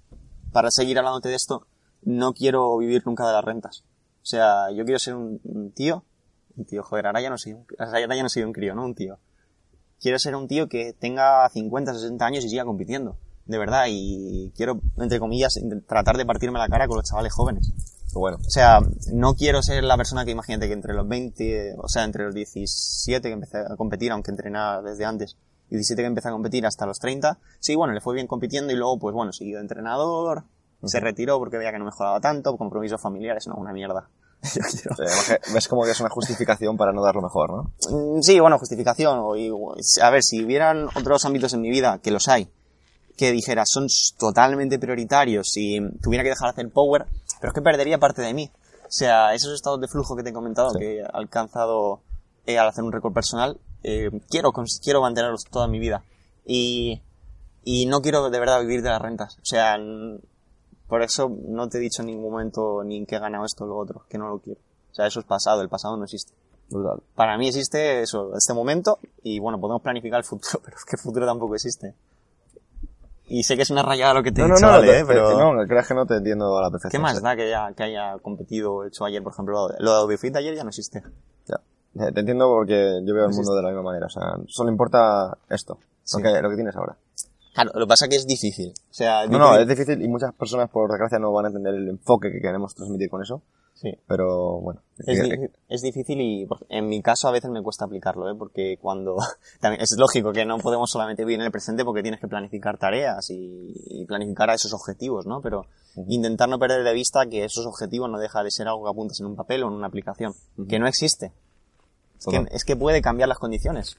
para seguir hablándote de esto, no quiero vivir nunca de las rentas. O sea, yo quiero ser un, un tío, un tío, joder, ahora ya no soy un, ahora ya no soy un crío, ¿no? Un tío. Quiero ser un tío que tenga 50, 60 años y siga compitiendo. De verdad, y quiero, entre comillas, tratar de partirme la cara con los chavales jóvenes. Qué bueno. O sea, no quiero ser la persona que imagínate que entre los 20, o sea, entre los 17 que empecé a competir, aunque entrenaba desde antes, 17 que empecé a competir hasta los 30, sí, bueno, le fue bien compitiendo y luego, pues bueno, siguió de entrenador, se retiró porque veía que no mejoraba tanto, compromisos familiares, no, una mierda. (laughs) Yo quiero. Ves como que es una justificación para no dar lo mejor, ¿no? Mm, Sí, bueno, justificación. A ver, si hubieran otros ámbitos en mi vida, que los hay, que dijera son totalmente prioritarios y tuviera que dejar de hacer power, pero es que perdería parte de mí. O sea, esos estados de flujo que te he comentado, Sí. que he alcanzado eh, al hacer un récord personal, eh, quiero, quiero mantenerlos toda mi vida. Y, y no quiero de verdad vivir de las rentas. O sea, por eso no te he dicho en ningún momento ni que he ganado esto o lo otro, que no lo quiero. O sea, eso es pasado, el pasado no existe Brutal. para mí existe eso, este momento, y bueno, podemos planificar el futuro, (laughs) pero es que el futuro tampoco existe. Y sé que es una rayada lo que te he No, no, dicho, no, vale, te- ¿eh? pero te- no, creas que no te entiendo a la perfección. ¿qué más da que haya, que haya competido, hecho ayer, por ejemplo, lo de Audiofit de ayer ya no existe? Ya. Te te entiendo porque yo veo el mundo sí. de la misma manera. O sea, solo importa esto, Sí. lo, que, lo que tienes ahora. Claro, lo que pasa es que es difícil. O sea, No, no, es difícil y muchas personas, por desgracia, no van a entender el enfoque que queremos transmitir con eso. sí. Pero bueno. Es, di- es difícil y en mi caso a veces me cuesta aplicarlo, ¿eh? porque cuando (laughs) también es lógico que no podemos solamente vivir en el presente porque tienes que planificar tareas y, y planificar a esos objetivos, ¿no? Pero intentar no perder de vista que esos objetivos no deja de ser algo que apuntas en un papel o en una aplicación, que no existe. Es que, Total. es que puede cambiar las condiciones.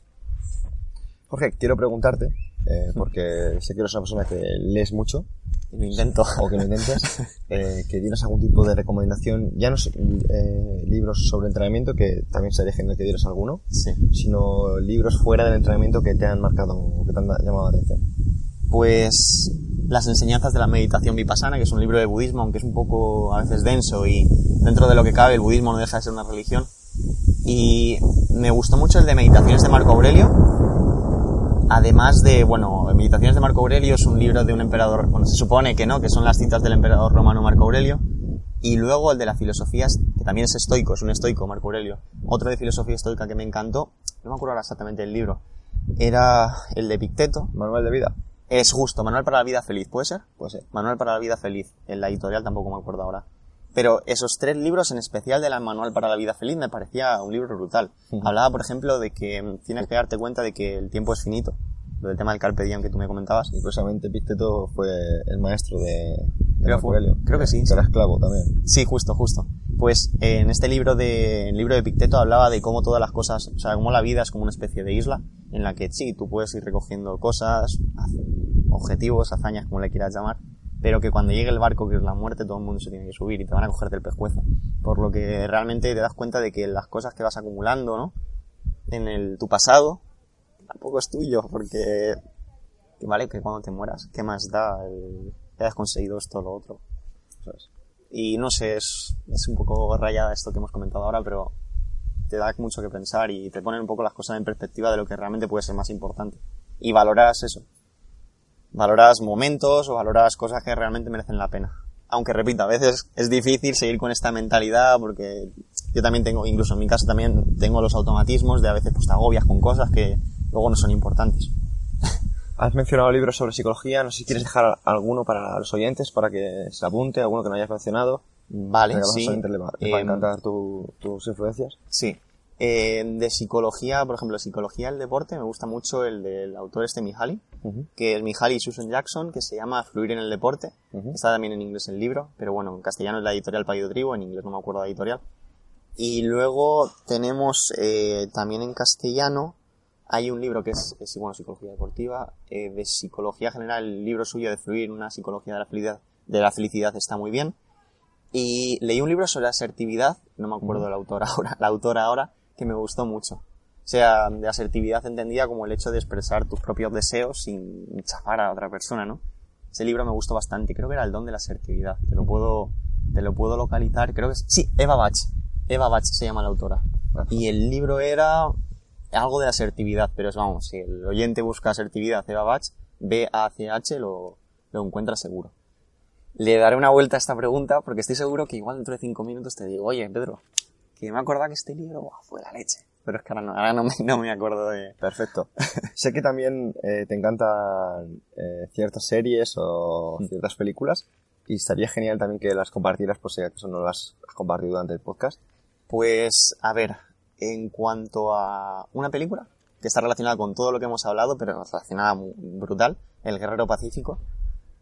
Jorge, quiero preguntarte, eh, porque sé que eres una persona que lees mucho, Y Lo intento. (laughs) o que lo intentes, eh, que tienes algún tipo de recomendación, ya no eh, libros sobre entrenamiento, que también sería genial que dieras alguno, Sí. sino libros fuera del entrenamiento que te han marcado o que te han llamado la atención. pues las enseñanzas de la meditación vipassana, que es un libro de budismo, aunque es un poco a veces denso y dentro de lo que cabe el budismo no deja de ser una religión. Y me gustó mucho el de meditaciones de Marco Aurelio. Además de, bueno, Meditaciones de Marco Aurelio es un libro de un emperador, bueno, se supone que no, que son las citas del emperador romano Marco Aurelio. Y luego el de la filosofía, que también es estoico, es un estoico Marco Aurelio. Otro de filosofía estoica que me encantó, no me acuerdo ahora exactamente el libro, era el de Picteto, Manual de vida. es justo, Manual para la vida feliz, ¿puede ser? Pues sí. Manual para la vida feliz. En la editorial tampoco me acuerdo ahora. Pero esos tres libros, en especial de la Manual para la vida feliz, me parecía un libro brutal. Hablaba, por ejemplo, de que tienes que darte cuenta de que el tiempo es finito. Lo del tema del carpe diem que tú me comentabas. Y curiosamente Picteto fue el maestro de, de Creo Marco fue- Aurelio. creo que sí, Que era esclavo también. Sí, justo, justo. Pues eh, en este libro de, el libro de Picteto hablaba de cómo todas las cosas, o sea, cómo la vida es como una especie de isla en la que sí, tú puedes ir recogiendo cosas, objetivos, hazañas, como le quieras llamar, pero que cuando llegue el barco, que es la muerte, todo el mundo se tiene que subir y te van a coger del pescuezo. Por lo que realmente te das cuenta de que las cosas que vas acumulando, ¿no? En el, tu pasado, tampoco es tuyo, porque, que vale, que cuando te mueras, ¿qué más da el que hayas conseguido esto o lo otro? ¿Sabes? Y no sé, es, es un poco rayada esto que hemos comentado ahora, pero te da mucho que pensar y te ponen un poco las cosas en perspectiva de lo que realmente puede ser más importante. Y valoras eso. Valoras momentos o valoras cosas que realmente merecen la pena. Aunque repito, a veces es difícil seguir con esta mentalidad porque yo también tengo, incluso en mi caso también tengo los automatismos de a veces pues te agobias con cosas que luego no son importantes. Has mencionado libros sobre psicología, no sé si quieres dejar alguno para los oyentes para que se apunte, alguno que no hayas mencionado. Vale, sí. les va, les va a Em, encantar tu- tus influencias. Sí. Eh, de psicología, por ejemplo, psicología del deporte, me gusta mucho el del autor este Mihaly, Ujú. que es Mihaly y Susan Jackson, que se llama Fluir en el deporte. Ujú. Está también en inglés el libro, pero bueno, en castellano es la editorial Payo Trigo, en inglés no me acuerdo de la editorial. Y luego tenemos eh, también en castellano, hay un libro que es, es, bueno, psicología deportiva, eh, de psicología general, el libro suyo de Fluir, una psicología de la felicidad, de la felicidad está muy bien. Y leí un libro sobre asertividad, no me acuerdo del autor (laughs) ahora, la autora ahora, que me gustó mucho. sea, de asertividad entendida como el hecho de expresar tus propios deseos sin chafar a otra persona, ¿no? Ese libro me gustó bastante, creo que era El don de la asertividad, te lo puedo, te lo puedo localizar, creo que es, sí, Eva Bach, Eva Bach se llama la autora. Y el libro era algo de asertividad, pero es, vamos, si el oyente busca asertividad Eva Bach, B-A-C-H lo, lo encuentra seguro. Le daré una vuelta a esta pregunta porque estoy seguro que igual dentro de cinco minutos te digo, oye, Pedro, que me acordaba que este libro buah, fue la leche. Pero es que ahora no, ahora no, me, no me acuerdo de... Perfecto. (laughs) sé que también eh, te encantan eh, ciertas series o ciertas películas y estaría genial también que las compartieras por si acaso no las has compartido durante el podcast. Pues, a ver, en cuanto a una película que está relacionada con todo lo que hemos hablado, pero relacionada brutal, El Guerrero Pacífico,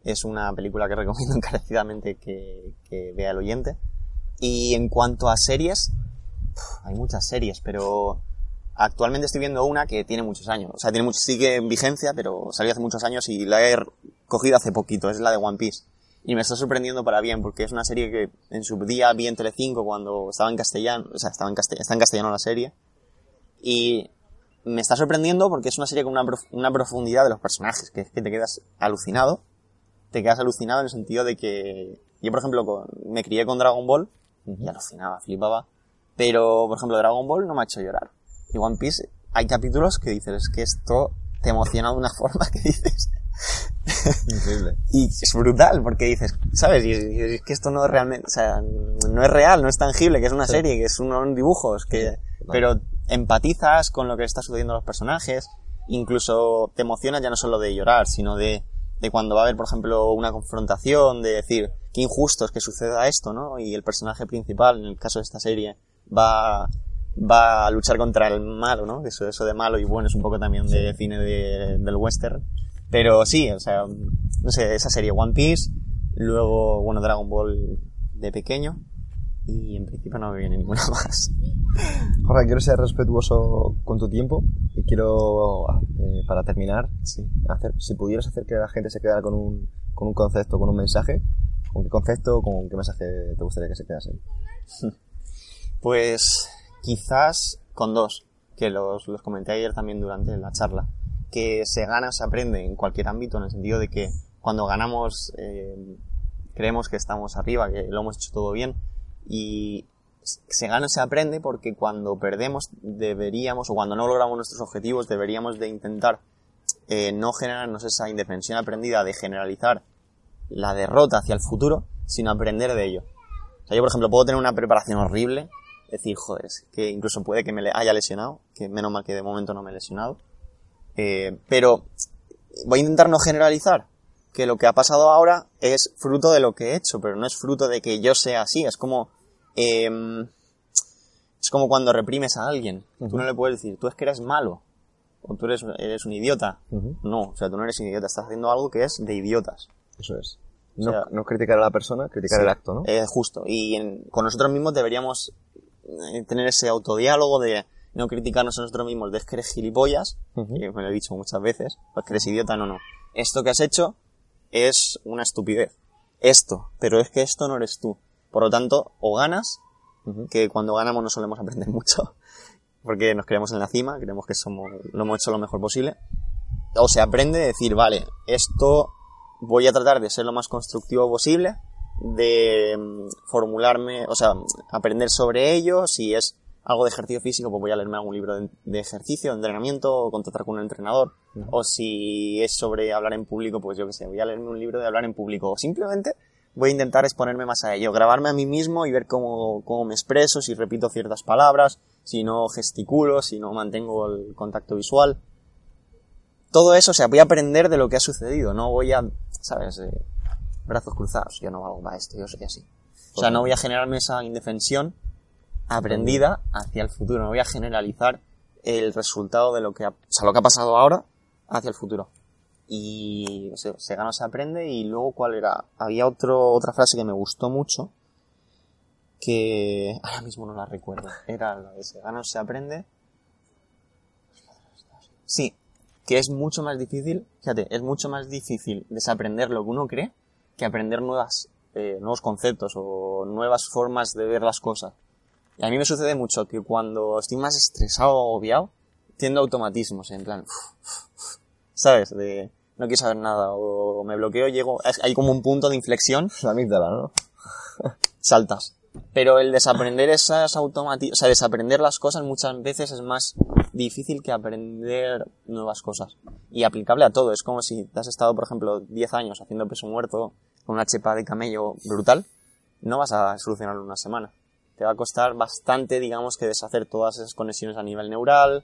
es una película que recomiendo (laughs) encarecidamente que, que vea el oyente. Y en cuanto a series, hay muchas series, pero actualmente estoy viendo una que tiene muchos años. O sea, tiene mucho, sigue en vigencia, pero salió hace muchos años y la he cogido hace poquito. Es la de One Piece. Y me está sorprendiendo para bien, porque es una serie que en su día vi en Telecinco cuando estaba en castellano, o sea, estaba en castellano, está en castellano la serie. Y me está sorprendiendo porque es una serie con una, prof- una profundidad de los personajes, que es que te quedas alucinado. Te quedas alucinado en el sentido de que yo, por ejemplo, con- me crié con Dragon Ball y alucinaba, flipaba. Pero, por ejemplo, Dragon Ball no me ha hecho llorar. Y One Piece, hay capítulos que dices, es que esto te emociona de una (laughs) forma que dices, Increíble. (laughs) y es brutal, porque dices, ¿sabes? Y, y es que esto no es realmente, o sea, no es real, no es tangible, que es una Sí. serie, que es unos dibujos, que, pero empatizas con lo que está sucediendo a los personajes, incluso te emocionas ya no solo de llorar, sino de, de cuando va a haber, por ejemplo, una confrontación, de decir, qué injusto es que suceda esto, ¿no? Y el personaje principal, en el caso de esta serie, va, va a luchar contra el malo, ¿no? Eso, eso de malo y bueno es un poco también de cine de- del western. Pero sí, o sea, no sé, esa serie One Piece, luego, bueno, Dragon Ball de pequeño, y en principio no me viene ninguna (laughs) más. Jorge, quiero ser respetuoso con tu tiempo y quiero, eh, para terminar, Sí. hacer, si pudieras hacer que la gente se quedara con un, con un concepto, con un mensaje, ¿con qué concepto, con qué mensaje te gustaría que se quedasen? (laughs) Pues quizás con dos, que los, los comenté ayer también durante la charla, que se gana se aprende en cualquier ámbito, en el sentido de que cuando ganamos eh, creemos que estamos arriba, que lo hemos hecho todo bien, y se gana se aprende porque cuando perdemos deberíamos, o cuando no logramos nuestros objetivos, deberíamos de intentar eh, no generarnos esa indefensión aprendida de generalizar la derrota hacia el futuro, sino aprender de ello. O sea, yo, por ejemplo, puedo tener una preparación horrible, decir, joder, es que incluso puede que me haya lesionado, que menos mal que de momento no me he lesionado. Eh, pero voy a intentar no generalizar que lo que ha pasado ahora es fruto de lo que he hecho, pero no es fruto de que yo sea así. Es como, em, es como cuando reprimes a alguien. Tú no le puedes decir, tú es que eres malo, o tú eres, eres un idiota. No, o sea, tú no eres un idiota, estás haciendo algo que es de idiotas. Eso es. O No, sea- no criticar a la persona, criticar Sí, el acto, ¿no? eh, justo. Y en- con nosotros mismos deberíamos eh, tener ese autodiálogo de no criticarnos a nosotros mismos de es que eres gilipollas, Ujú. que me lo he dicho muchas veces, pues que eres idiota, no, no. Esto que has hecho es una estupidez. Esto, pero es que esto no eres tú. Por lo tanto, o ganas, que cuando ganamos no solemos aprender (laughs) mucho, porque nos creemos en la cima, creemos que somos, lo hemos hecho lo mejor posible, o se aprende a decir, vale, esto voy a tratar de ser lo más constructivo posible, de mm, formularme, o sea, aprender sobre ello, si es algo de ejercicio físico, pues voy a leerme algún libro de, de ejercicio, de entrenamiento, o contactar con un entrenador, o si es sobre hablar en público, pues yo qué sé, voy a leerme un libro de hablar en público, o simplemente voy a intentar exponerme más a ello, grabarme a mí mismo y ver cómo, cómo me expreso, si repito ciertas palabras, si no gesticulo, si no mantengo el contacto visual. Todo eso, o sea, voy a aprender de lo que ha sucedido, no voy a, ¿sabes? Eh, brazos cruzados, yo no valgo para esto, yo soy así. O sea, no voy a generarme esa indefensión aprendida hacia el futuro, no voy a generalizar el resultado de lo que ha, o sea, lo que ha pasado ahora hacia el futuro. Y o sea, se gana o se aprende y luego cuál era, había otro, otra frase que me gustó mucho que ahora mismo no la recuerdo. Era la de se gana o se aprende. Sí, que es mucho más difícil, fíjate, es mucho más difícil desaprender lo que uno cree que aprender nuevas, eh, nuevos conceptos o nuevas formas de ver las cosas. Y a mí me sucede mucho que cuando estoy más estresado o agobiado, haciendo automatismos, en plan, ¿sabes? De no quiero saber nada, o me bloqueo, llego, hay como un punto de inflexión. (laughs) La amígdala, ¿no? (laughs) saltas. Pero el desaprender esas automáticas, o sea, desaprender las cosas muchas veces es más difícil que aprender nuevas cosas. Y aplicable a todo. Es como si te has estado, por ejemplo, 10 años haciendo peso muerto con una chepa de camello brutal, no vas a solucionarlo en una semana. Te va a costar bastante, digamos, que deshacer todas esas conexiones a nivel neural,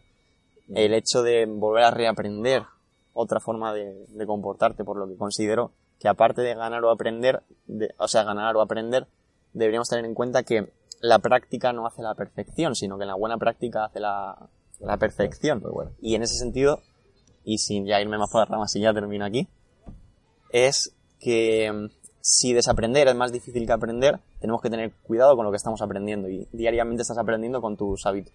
el hecho de volver a reaprender otra forma de, comportarte, por lo que considero que aparte de ganar o aprender, o sea, ganar o aprender, deberíamos tener en cuenta que la práctica no hace la perfección, sino que la buena práctica hace la, perfección. Y en ese sentido, y sin ya irme más por las ramas y ya termino aquí, es que mm, si desaprender es más difícil que aprender, tenemos que tener cuidado con lo que estamos aprendiendo y diariamente estás aprendiendo con tus hábitos.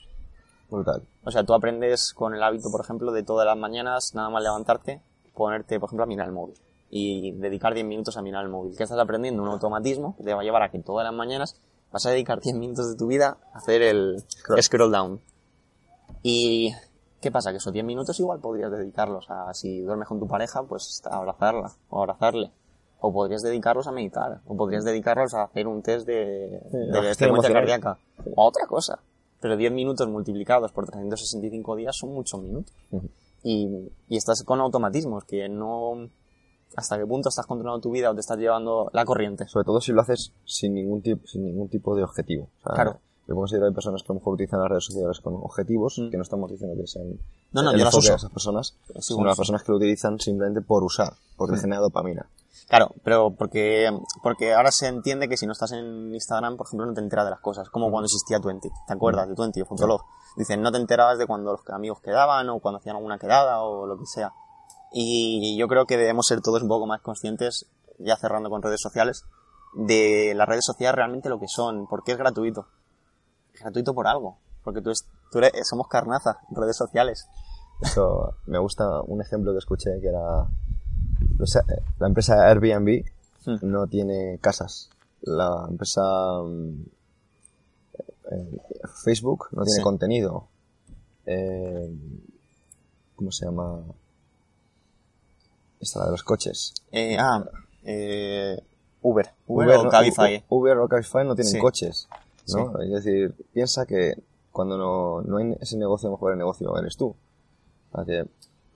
Brutal. O sea, tú aprendes con el hábito, por ejemplo, de todas las mañanas, nada más levantarte, ponerte, por ejemplo, a mirar el móvil y dedicar 10 minutos a mirar el móvil. ¿Qué estás aprendiendo? Un automatismo que te va a llevar a que todas las mañanas vas a dedicar 10 minutos de tu vida a hacer el scroll, down. Y ¿qué pasa? Que esos 10 minutos igual podrías dedicarlos a, si duermes con tu pareja, pues a abrazarla o abrazarle. O podrías dedicarlos a meditar. O podrías dedicarlos a hacer un test de, de frecuencia cardíaca. O a otra cosa pero 10 minutos multiplicados por 365 días son muchos minutos. y, y, estás con automatismos que no... ¿Hasta qué punto estás controlando tu vida o te estás llevando la corriente? Sobre todo si lo haces sin ningún tipo, sin ningún tipo de objetivo. claro. Yo considero que hay personas que a lo mejor utilizan las redes sociales con objetivos, mm. que no estamos diciendo que sean no, no, yo las uso. esas personas, sino las personas que lo utilizan simplemente por usar, porque mm. genera dopamina. Claro, pero porque, porque ahora se entiende que si no estás en Instagram, por ejemplo, no te enteras de las cosas. Como cuando existía Twenty. ¿Te acuerdas de Twenty o Fotolog? Dicen, no te enterabas de cuando los amigos quedaban o cuando hacían alguna quedada o lo que sea. Y yo creo que debemos ser todos un poco más conscientes, ya cerrando con redes sociales, de las redes sociales realmente lo que son. Porque es gratuito. Es gratuito por algo. Porque tú, tú eres, somos carnaza en redes sociales. Eso, me gusta un ejemplo que escuché que era la empresa Airbnb hmm. no tiene casas. La empresa mm, eh, Facebook no tiene contenido. Eh, ¿Cómo se llama? Esta la de los coches. Eh, ah, Uber. Uber. o Cabify. Uber o Cabify no tienen coches. ¿no? Es decir, piensa que cuando no, no hay ese negocio, mejor el negocio eres tú. que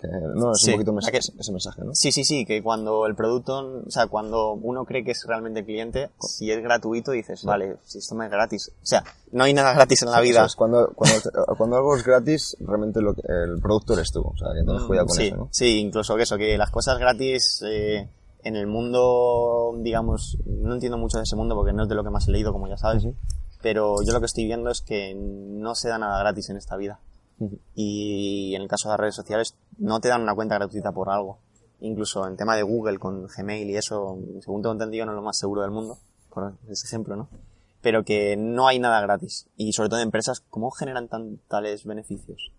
no, es un poquito ese mensaje, ¿no? Sí, sí, sí, que cuando el producto, o sea, cuando uno cree que es realmente cliente, si es gratuito dices, vale, si esto me es gratis. O sea, no hay nada gratis en la vida. cuando, cuando, cuando, algo es gratis, realmente lo el producto eres tú, o sea, que no cuidado con sí, eso, ¿no? Sí, incluso que eso, que las cosas gratis, eh, en el mundo, digamos, no entiendo mucho de ese mundo porque no es de lo que más he leído, como ya sabes, pero yo lo que estoy viendo es que no se da nada gratis en esta vida. Y en el caso de las redes sociales no te dan una cuenta gratuita por algo. Incluso en tema de Google con Gmail y eso, según tengo entendido, no es lo más seguro del mundo, por ese ejemplo, ¿no? Pero que no hay nada gratis. Y sobre todo en empresas, ¿cómo generan tan, tales beneficios?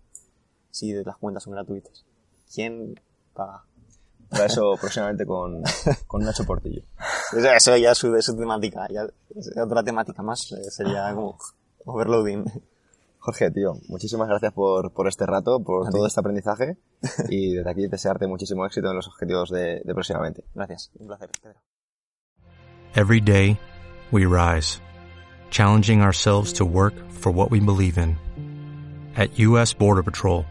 Si las cuentas son gratuitas. ¿Quién paga? Para eso próximamente con, con Nacho Portillo. (laughs) Eso ya es su, su temática, ya otra temática más, eh, sería como overloading. Jorge, tío, muchísimas gracias por, por este rato, por todo este aprendizaje (laughs) y desde aquí desearte muchísimo éxito en los objetivos de, de próximamente. Gracias, un placer, Pedro. Every day we rise, challenging ourselves to work for what we believe in. At U.S. Border Patrol,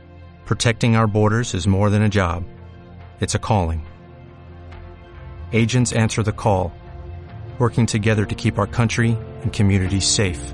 protecting our borders is more than a job. It's a calling. Agents answer the call, working together to keep our country and communities safe.